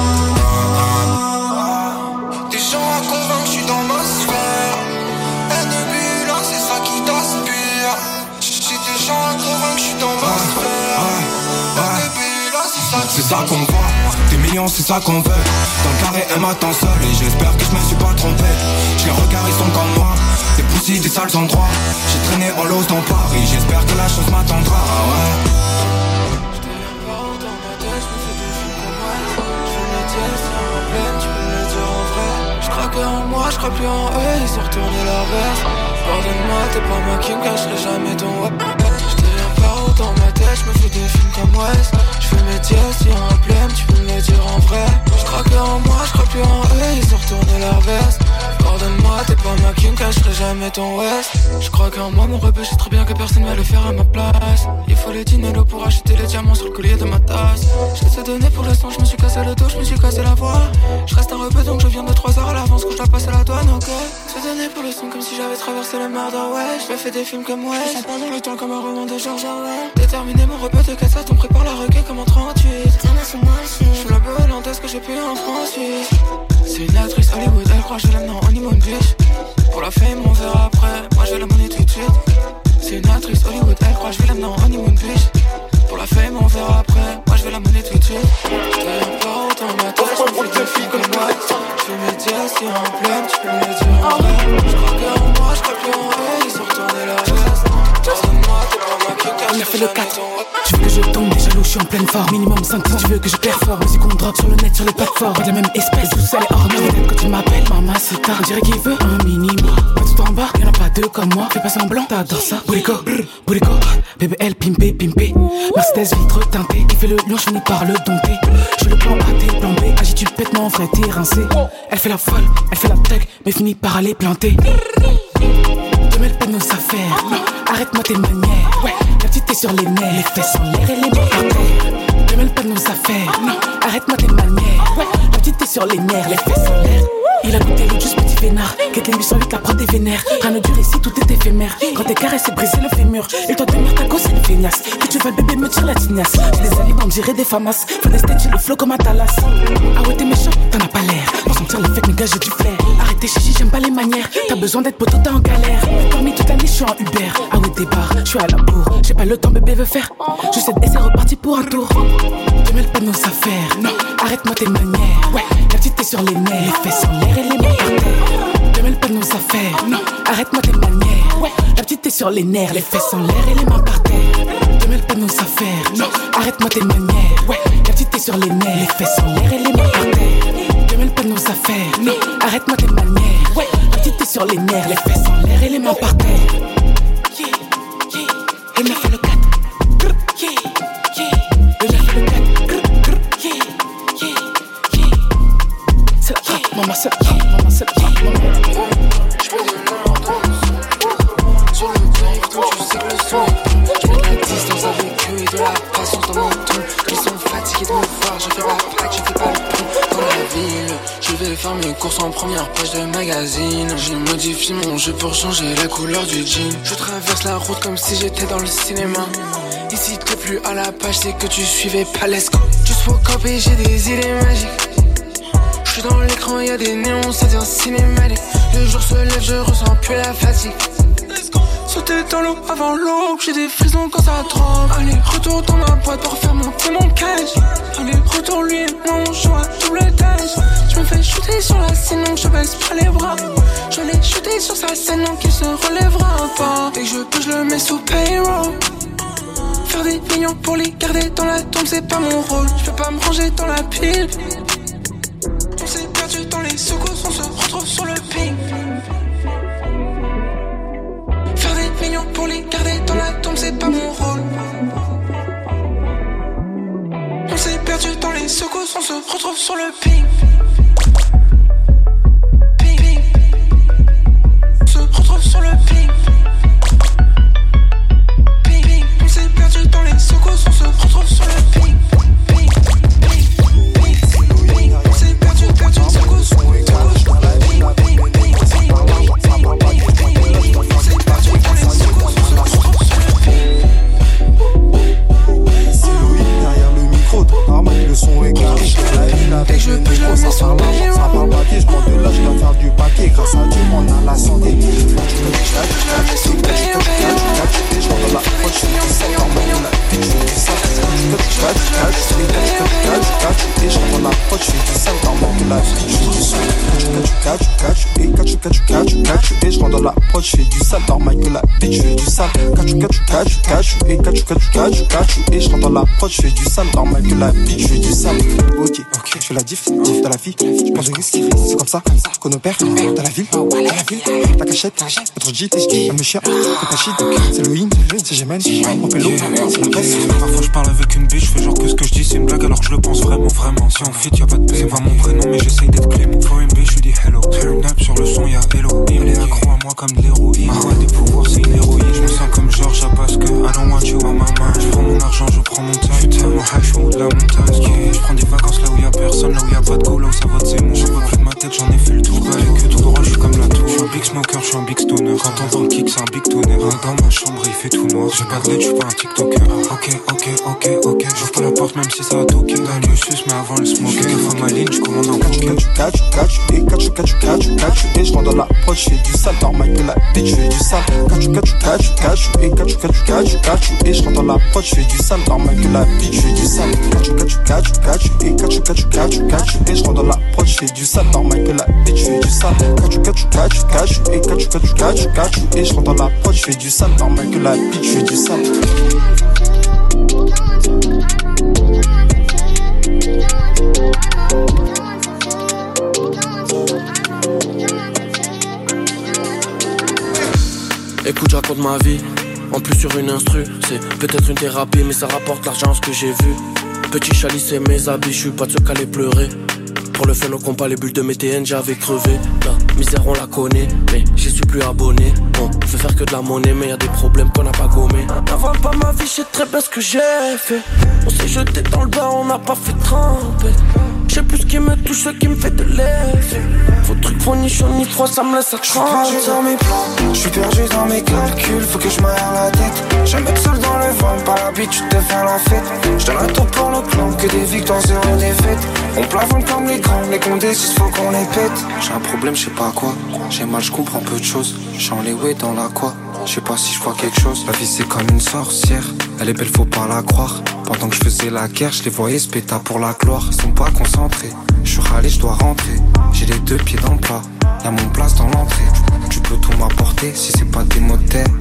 Des gens à convaincre, je suis dans ma sphère. Ennemi là, c'est ça qui t'aspire. J'ai des gens à convaincre, je dans ma sphère. C'est ça qu'on voit, des millions c'est ça qu'on veut. Dans le carré elle m'attend seul et j'espère que je me suis pas trompé. Je les regarde ils sont comme moi, des poussis, des sales endroits. J'ai traîné en l'os dans Paris, j'espère que la chance m'attendra. Ah ouais. Je crois que en moi, je crois plus en eux, ils ont retourné veste. Pardonne-moi, t'es pas moi qui me cacherai jamais ton web. Dans ma tête, je me fais des films comme West. Je fais mes dièses, y'a un problème, tu peux me le dire en vrai. Je crois que en moi, je crois plus en eux, ils ont retourné leur veste. Pardonne-moi, t'es pas qui me cacherai jamais ton West. Je crois qu'en moi, mon rebeu, je sais très bien que personne va le faire à ma place. Il faut les dinero pour acheter les diamants sur le collier de ma tasse. Je laisse donner pour l'instant, je me suis cassé le dos, je me suis cassé la voix. Je reste un rebeu donc je viens de 3 heures à l'avance quand je dois passer la douane, ok. Se donner pour le son comme si j'avais traversé le mar ouais. Je me fais des films comme ouais. Dans le temps comme un roman de George Orwell. Déterminé, mon rebeu de cassette, on prépare la requête comme en 38. Je suis la peu hollandaise que j'ai pu en France. C'est une actrice Hollywood, elle croit que je l'aime dans honeymoon bitch. Pour la fame, on verra après. Moi je vais la monnaie tout de suite. C'est une actrice Hollywood, elle croit que je vais l'amener en honeymoon bitch. Pour la fame, on verra après. Moi je vais la monnaie tout de suite. Deviens pas autant ma tête, je me fais des filles comme moi. Fais mes dièses, c'est un problème, tu peux me dire en vrai. Je crois que en moi, je crois plus en eux, ils ont retourné leur veste. On a fait le 4 Tu veux que je tombe, les jaloux, je suis en pleine forme. Minimum 5 si tu veux que je performe. Musique qu'on drop sur le net, sur les plateformes Pas de la même espèce, tous elle est hors norme. Quand tu m'appelles, maman c'est tard. On dirait qu'il veut un minimum. Pas tout en bas, y'en a pas deux comme moi. Fais pas semblant, t'adores ça. Bourrico, bébé elle pimpé, pimpé. Mercedes vitre teintée. Il fait le lion, je finis par le dompter. Je le plan A, t'es plan B Agis tu pètes, mon frère, t'es rincé. Elle fait la folle, elle fait la thug Mais finit par aller planter te mêle pas nos affaires. Arrête-moi tes manières. Ouais, la petite est sur les nerfs. Les fesses en l'air et les mains par terre. Pas de nos affaires. Arrête-moi tes manières. Ouais, la petite est sur les nerfs. Les fesses en l'air. Il a goûté le juste petit vénard. Quête les 808, la prod des vénères. Rien ne dure ici, tout est éphémère. Quand t'es carré, c'est brisé le fémur. Et toi, tenir ta cause, c'est une feignasse. Que tu veux, bébé, me tire la tignasse. J'ai des alibans, on dirait des famas. Des j'ai le flow comme un talas. Ah ouais, t'es méchant, t'en as pas l'air. Pour sentir les fake, mes gars, j'ai du flair. Arrêtez, chichi, j'aime pas les manières. T'as besoin d'être poteau, t'es en galère. Parmi toute l'année, je suis en Uber. Ah ouais, départ, je suis à la bourre. J'ai pas le temps, bébé veut faire. Je sais, et c'est reparti pour un tour. Te mêle pas nos affaires. Non, arrête-moi tes manières. Ouais, sur les nerfs. Les fesses en l'air et les mains par terre. Te mêle pas nos affaires. Non, arrête-moi tes manières. Ouais, la petite est sur les nerfs. Les fesses en l'air et les mains par terre. Te mêle pas nos affaires. Non, arrête-moi tes manières. Ouais, la petite est sur les nerfs. Les fesses en l'air et les mains par terre. Te mêle pas nos affaires. Non, arrête-moi tes manières. Ouais, la petite est sur les nerfs. Les fesses en l'air et les mains par terre. Je modifie mon jeu pour changer la couleur du jean. Je traverse la route comme si j'étais dans le cinéma. Ici t'es plus à la page, c'est que tu suivais pas l'esco. Juste pour camper, j'ai des idées magiques. Je suis dans l'écran, y a des néons, ça devient cinématique. Le jour se lève, je ressens plus la fatigue. Sauter dans l'eau avant l'aube, j'ai des frissons quand ça tremble. Allez, retourne dans ma boîte pour faire monter mon cash. Allez, retourne lui et moi, on joue à double. Je me fais shooter sur la scène, donc je baisse pas les bras. Je l'ai shooté sur sa scène, donc il se relèvera pas. Dès que je peux, je le mets sous payroll. Faire des millions pour les garder dans la tombe, c'est pas mon rôle. Je peux pas me ranger dans la pile. On s'est perdu dans les secousses, on se retrouve sur le ping. Faire des millions pour les garder dans la tombe, c'est pas mon rôle. On s'est perdu dans les secousses, on se retrouve sur le ping. Ping, sur s'est perdu dans les secousses, on se retrouve sur le ping. Ping, ping, ping, je kiffe, oh, ça parle pas, ça parle pas je prends de l'âge, faire du paquet, grâce à Dieu, on a la santé. Et je rentre dans la proche, fais du sale, dans ma bitch, la biche, fais du sale. Quand tu caches du cachou, et quand tu cachou, et quand tu cachou, et quand tu cachou, et je rentre dans la proche, fais du sale, dans ma queue la fais du sale. Quand tu cachou, et quand tu cachou, et et je rentre dans la proche, fais du sale, dans ma queue la fais du sale. Ok, ok, je fais la diff, diff dans la vie, je perds de risque, c'est comme ça qu'on opère dans la ville, dans la ville, ta cachette le le c'est le in, c'est Gémen, on pélo, c'est la presse. Parfois je parle avec une bitch, je fais genre que ce que je dis c'est une blague alors que je le pense vraiment, vraiment. Si on fit, y'a pas de paix, c'est pas mon prénom, mais j'essaye d'être clément. For une bitch, je dis hello. Turn up sur le son, y'a hello. Elle est accro à moi comme de l'héroïne. Ah ouais, des pouvoirs, c'est une héroïne. Je me sens comme George parce que I don't want you on my mind. Je prends mon argent, je prends mon time. J'suis tellement high, j'suis au de la montagne. Je prends des vacances là où y'a personne, là où y'a pas de go, là où ça vote, c'est mon. J'en peux plus de ma tête, j'en ai fait le tour. Avec que tout droit, j'suis comme la tour. J'suis un big smoker, j'suis un big stoner. Quand t'entends le kick, c'est un big tonnerre. Dans ma chambre, il fait tout noir. J'ai pas de j'suis pas un TikToker. Ok, ok, ok, ok. J'ouvre pas la porte même si ça va toquer. Dans le sus, mais avant le smoke. Quelquefois ma ligne, j'commande un Cachu, cachu, cachu, cachu, et cachu, cachu, cachu, cachu, et je dans la prod, je fais du sale, normal que la bitch, je fais du sale, cachu, cachu, cachu, cachu, et cachu, cachu, cachu, cachu, et je dans la prod, je fais du sale, normal que la bitch, je fais du sale, cachu, cachu, cachu, cachu, et cachu, cachu, cachu, cachu, et je dans la prod, je fais du sale, normal que la bitch, je fais du sale, cachu, cachu, cachu, cachu, et cachu, cachu, cachu, et je rentre dans la prod, je fais du sale, normal que la bitch, je fais du sale. Écoute, raconte ma vie. En plus sur une instru, c'est peut-être une thérapie, mais ça rapporte l'argent ce que j'ai vu. Petit chalice et mes habits, je suis pas de ceux qu'aller pleurer. Pour le fun au compas, les bulles de mes TN, j'avais crevé. Misère, on la connaît, mais j'y suis plus abonné. On veut faire que de la monnaie, mais y des problèmes qu'on n'a pas gommé. N'avant pas ma vie, je sais très bien ce que j'ai fait. On s'est jeté dans le bain, on n'a pas fait tremper. Je sais plus ce qui me touche, ce qui me fait de l'effet. Vos trucs font ni chaud ni froid, ça me laisse à Je suis perdu dans mes plans, je suis perdu dans mes calculs, faut que je m'aère la tête. Jamais seul dans le vent, pas l'habitude de faire la fête. Je donne un tour pour le clan, que des victoires, zéro défaite. On plafond comme les grands, les décide, faut qu'on les pète. J'ai un problème, je sais pas quoi. J'ai mal, je comprends peu de choses. J'suis en les way dans la quoi. Je sais pas si je vois quelque chose. La vie c'est comme une sorcière. Elle est belle, faut pas la croire. Pendant que je faisais la guerre, je les voyais se péta pour la gloire. Ils sont pas concentrés. Je suis râlé, je dois rentrer. J'ai les deux pieds dans le plat. Y'a mon place dans l'entrée. Tu peux tout m'apporter si c'est pas des mots de tête.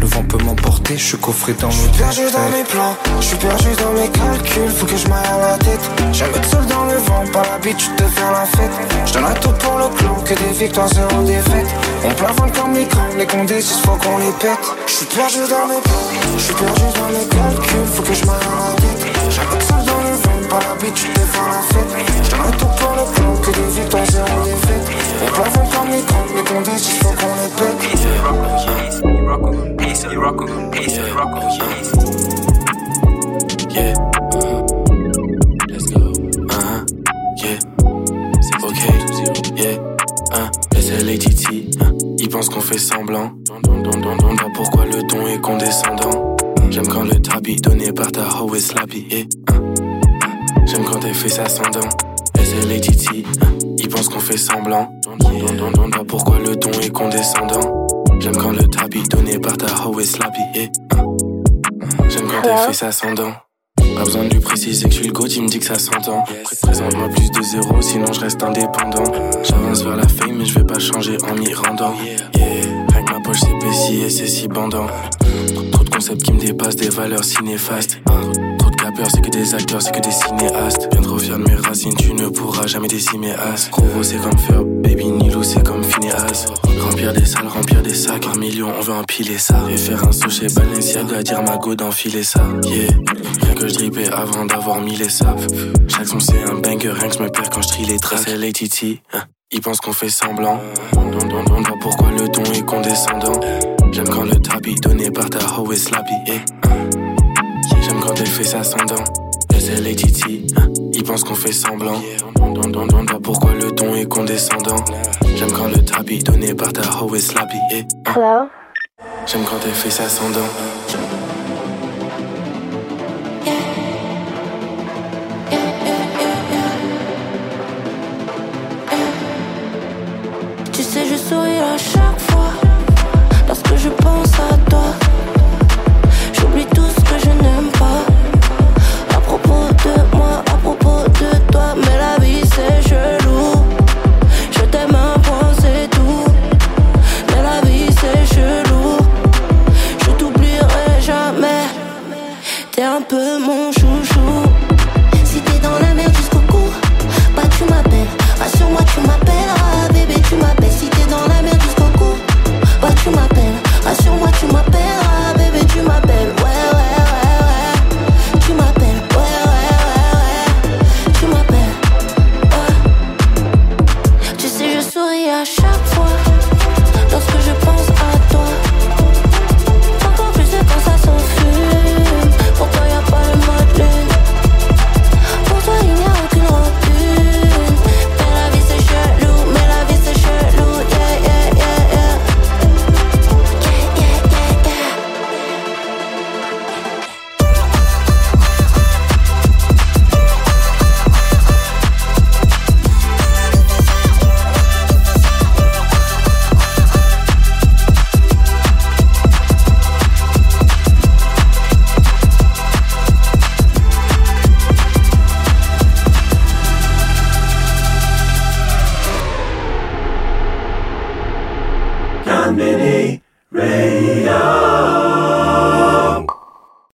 Le vent peut m'emporter, je suis coffré dans le perdu dans mes plans, je suis perdu dans mes calculs, faut que je m'aère la tête. Jamais être seul dans le vent, pas l'habitude de faire la fête. Je donne tout pour le clan, que des victoires, zéro défaite. Les les décide, faut qu'on les pète. Je perdu dans mes plans, je suis perdu dans mes calculs, faut que je m'aère la tête. Jamais être seul dans le vent, pas l'habitude de faire la fête. Je donne un tout pour le clan, que des victoires, zéro défaite. On plafonne comme les crans, les décide, faut qu'on les pète. Pensent qu'on fait semblant. Don, don, don, don, don. Bah, pourquoi le ton est condescendant? J'aime quand le tabi donné par ta hoe est slappy. Yeah. Hein. J'aime quand elle fait sa sans dents. SLATT. Hein. Ils pensent qu'on fait semblant. Don, don, don, don, don. Bah, pourquoi le ton est condescendant? J'aime quand le tabi donné par ta hoe est slappy. Yeah. Hein. J'aime quand sa sans dents. Pas besoin de lui préciser que je suis le goat, il me dit que ça s'entend. Présente-moi plus de zéro, sinon je reste indépendant. J'avance vers la fame, mais je vais pas changer en m'y rendant. Avec ma poche c'est Bessie et c'est si bandant. Trop de concepts qui me dépassent, des valeurs si néfastes. C'est que des acteurs, c'est que des cinéastes. Bien trop fier de mes racines, tu ne pourras jamais décimer as. Gros, c'est comme faire baby Nilou, c'est comme Phineas. Remplir des salles, remplir des sacs, un million, on veut empiler ça. Et faire un saut chez Balenciaga, dire ma go d'enfiler ça. Yeah, rien que je dripais avant d'avoir mis les saps. Chaque son c'est un banger, rien que je me perds quand je trie les traces. C'est l'ATT, hein. ils pensent qu'on fait semblant. Don, don, don, don, pourquoi le ton est condescendant? J'aime quand le tabi donné par ta hoe est slappy. Yeah, hein. J'aime quand elle fait sa sans dents. SLATT, hein. ils pensent qu'on fait semblant. Don, pas pourquoi le ton est condescendant. J'aime quand le tabi donné par ta hoe est slappy. Hein. Hello? J'aime quand elle fait sa sans dents.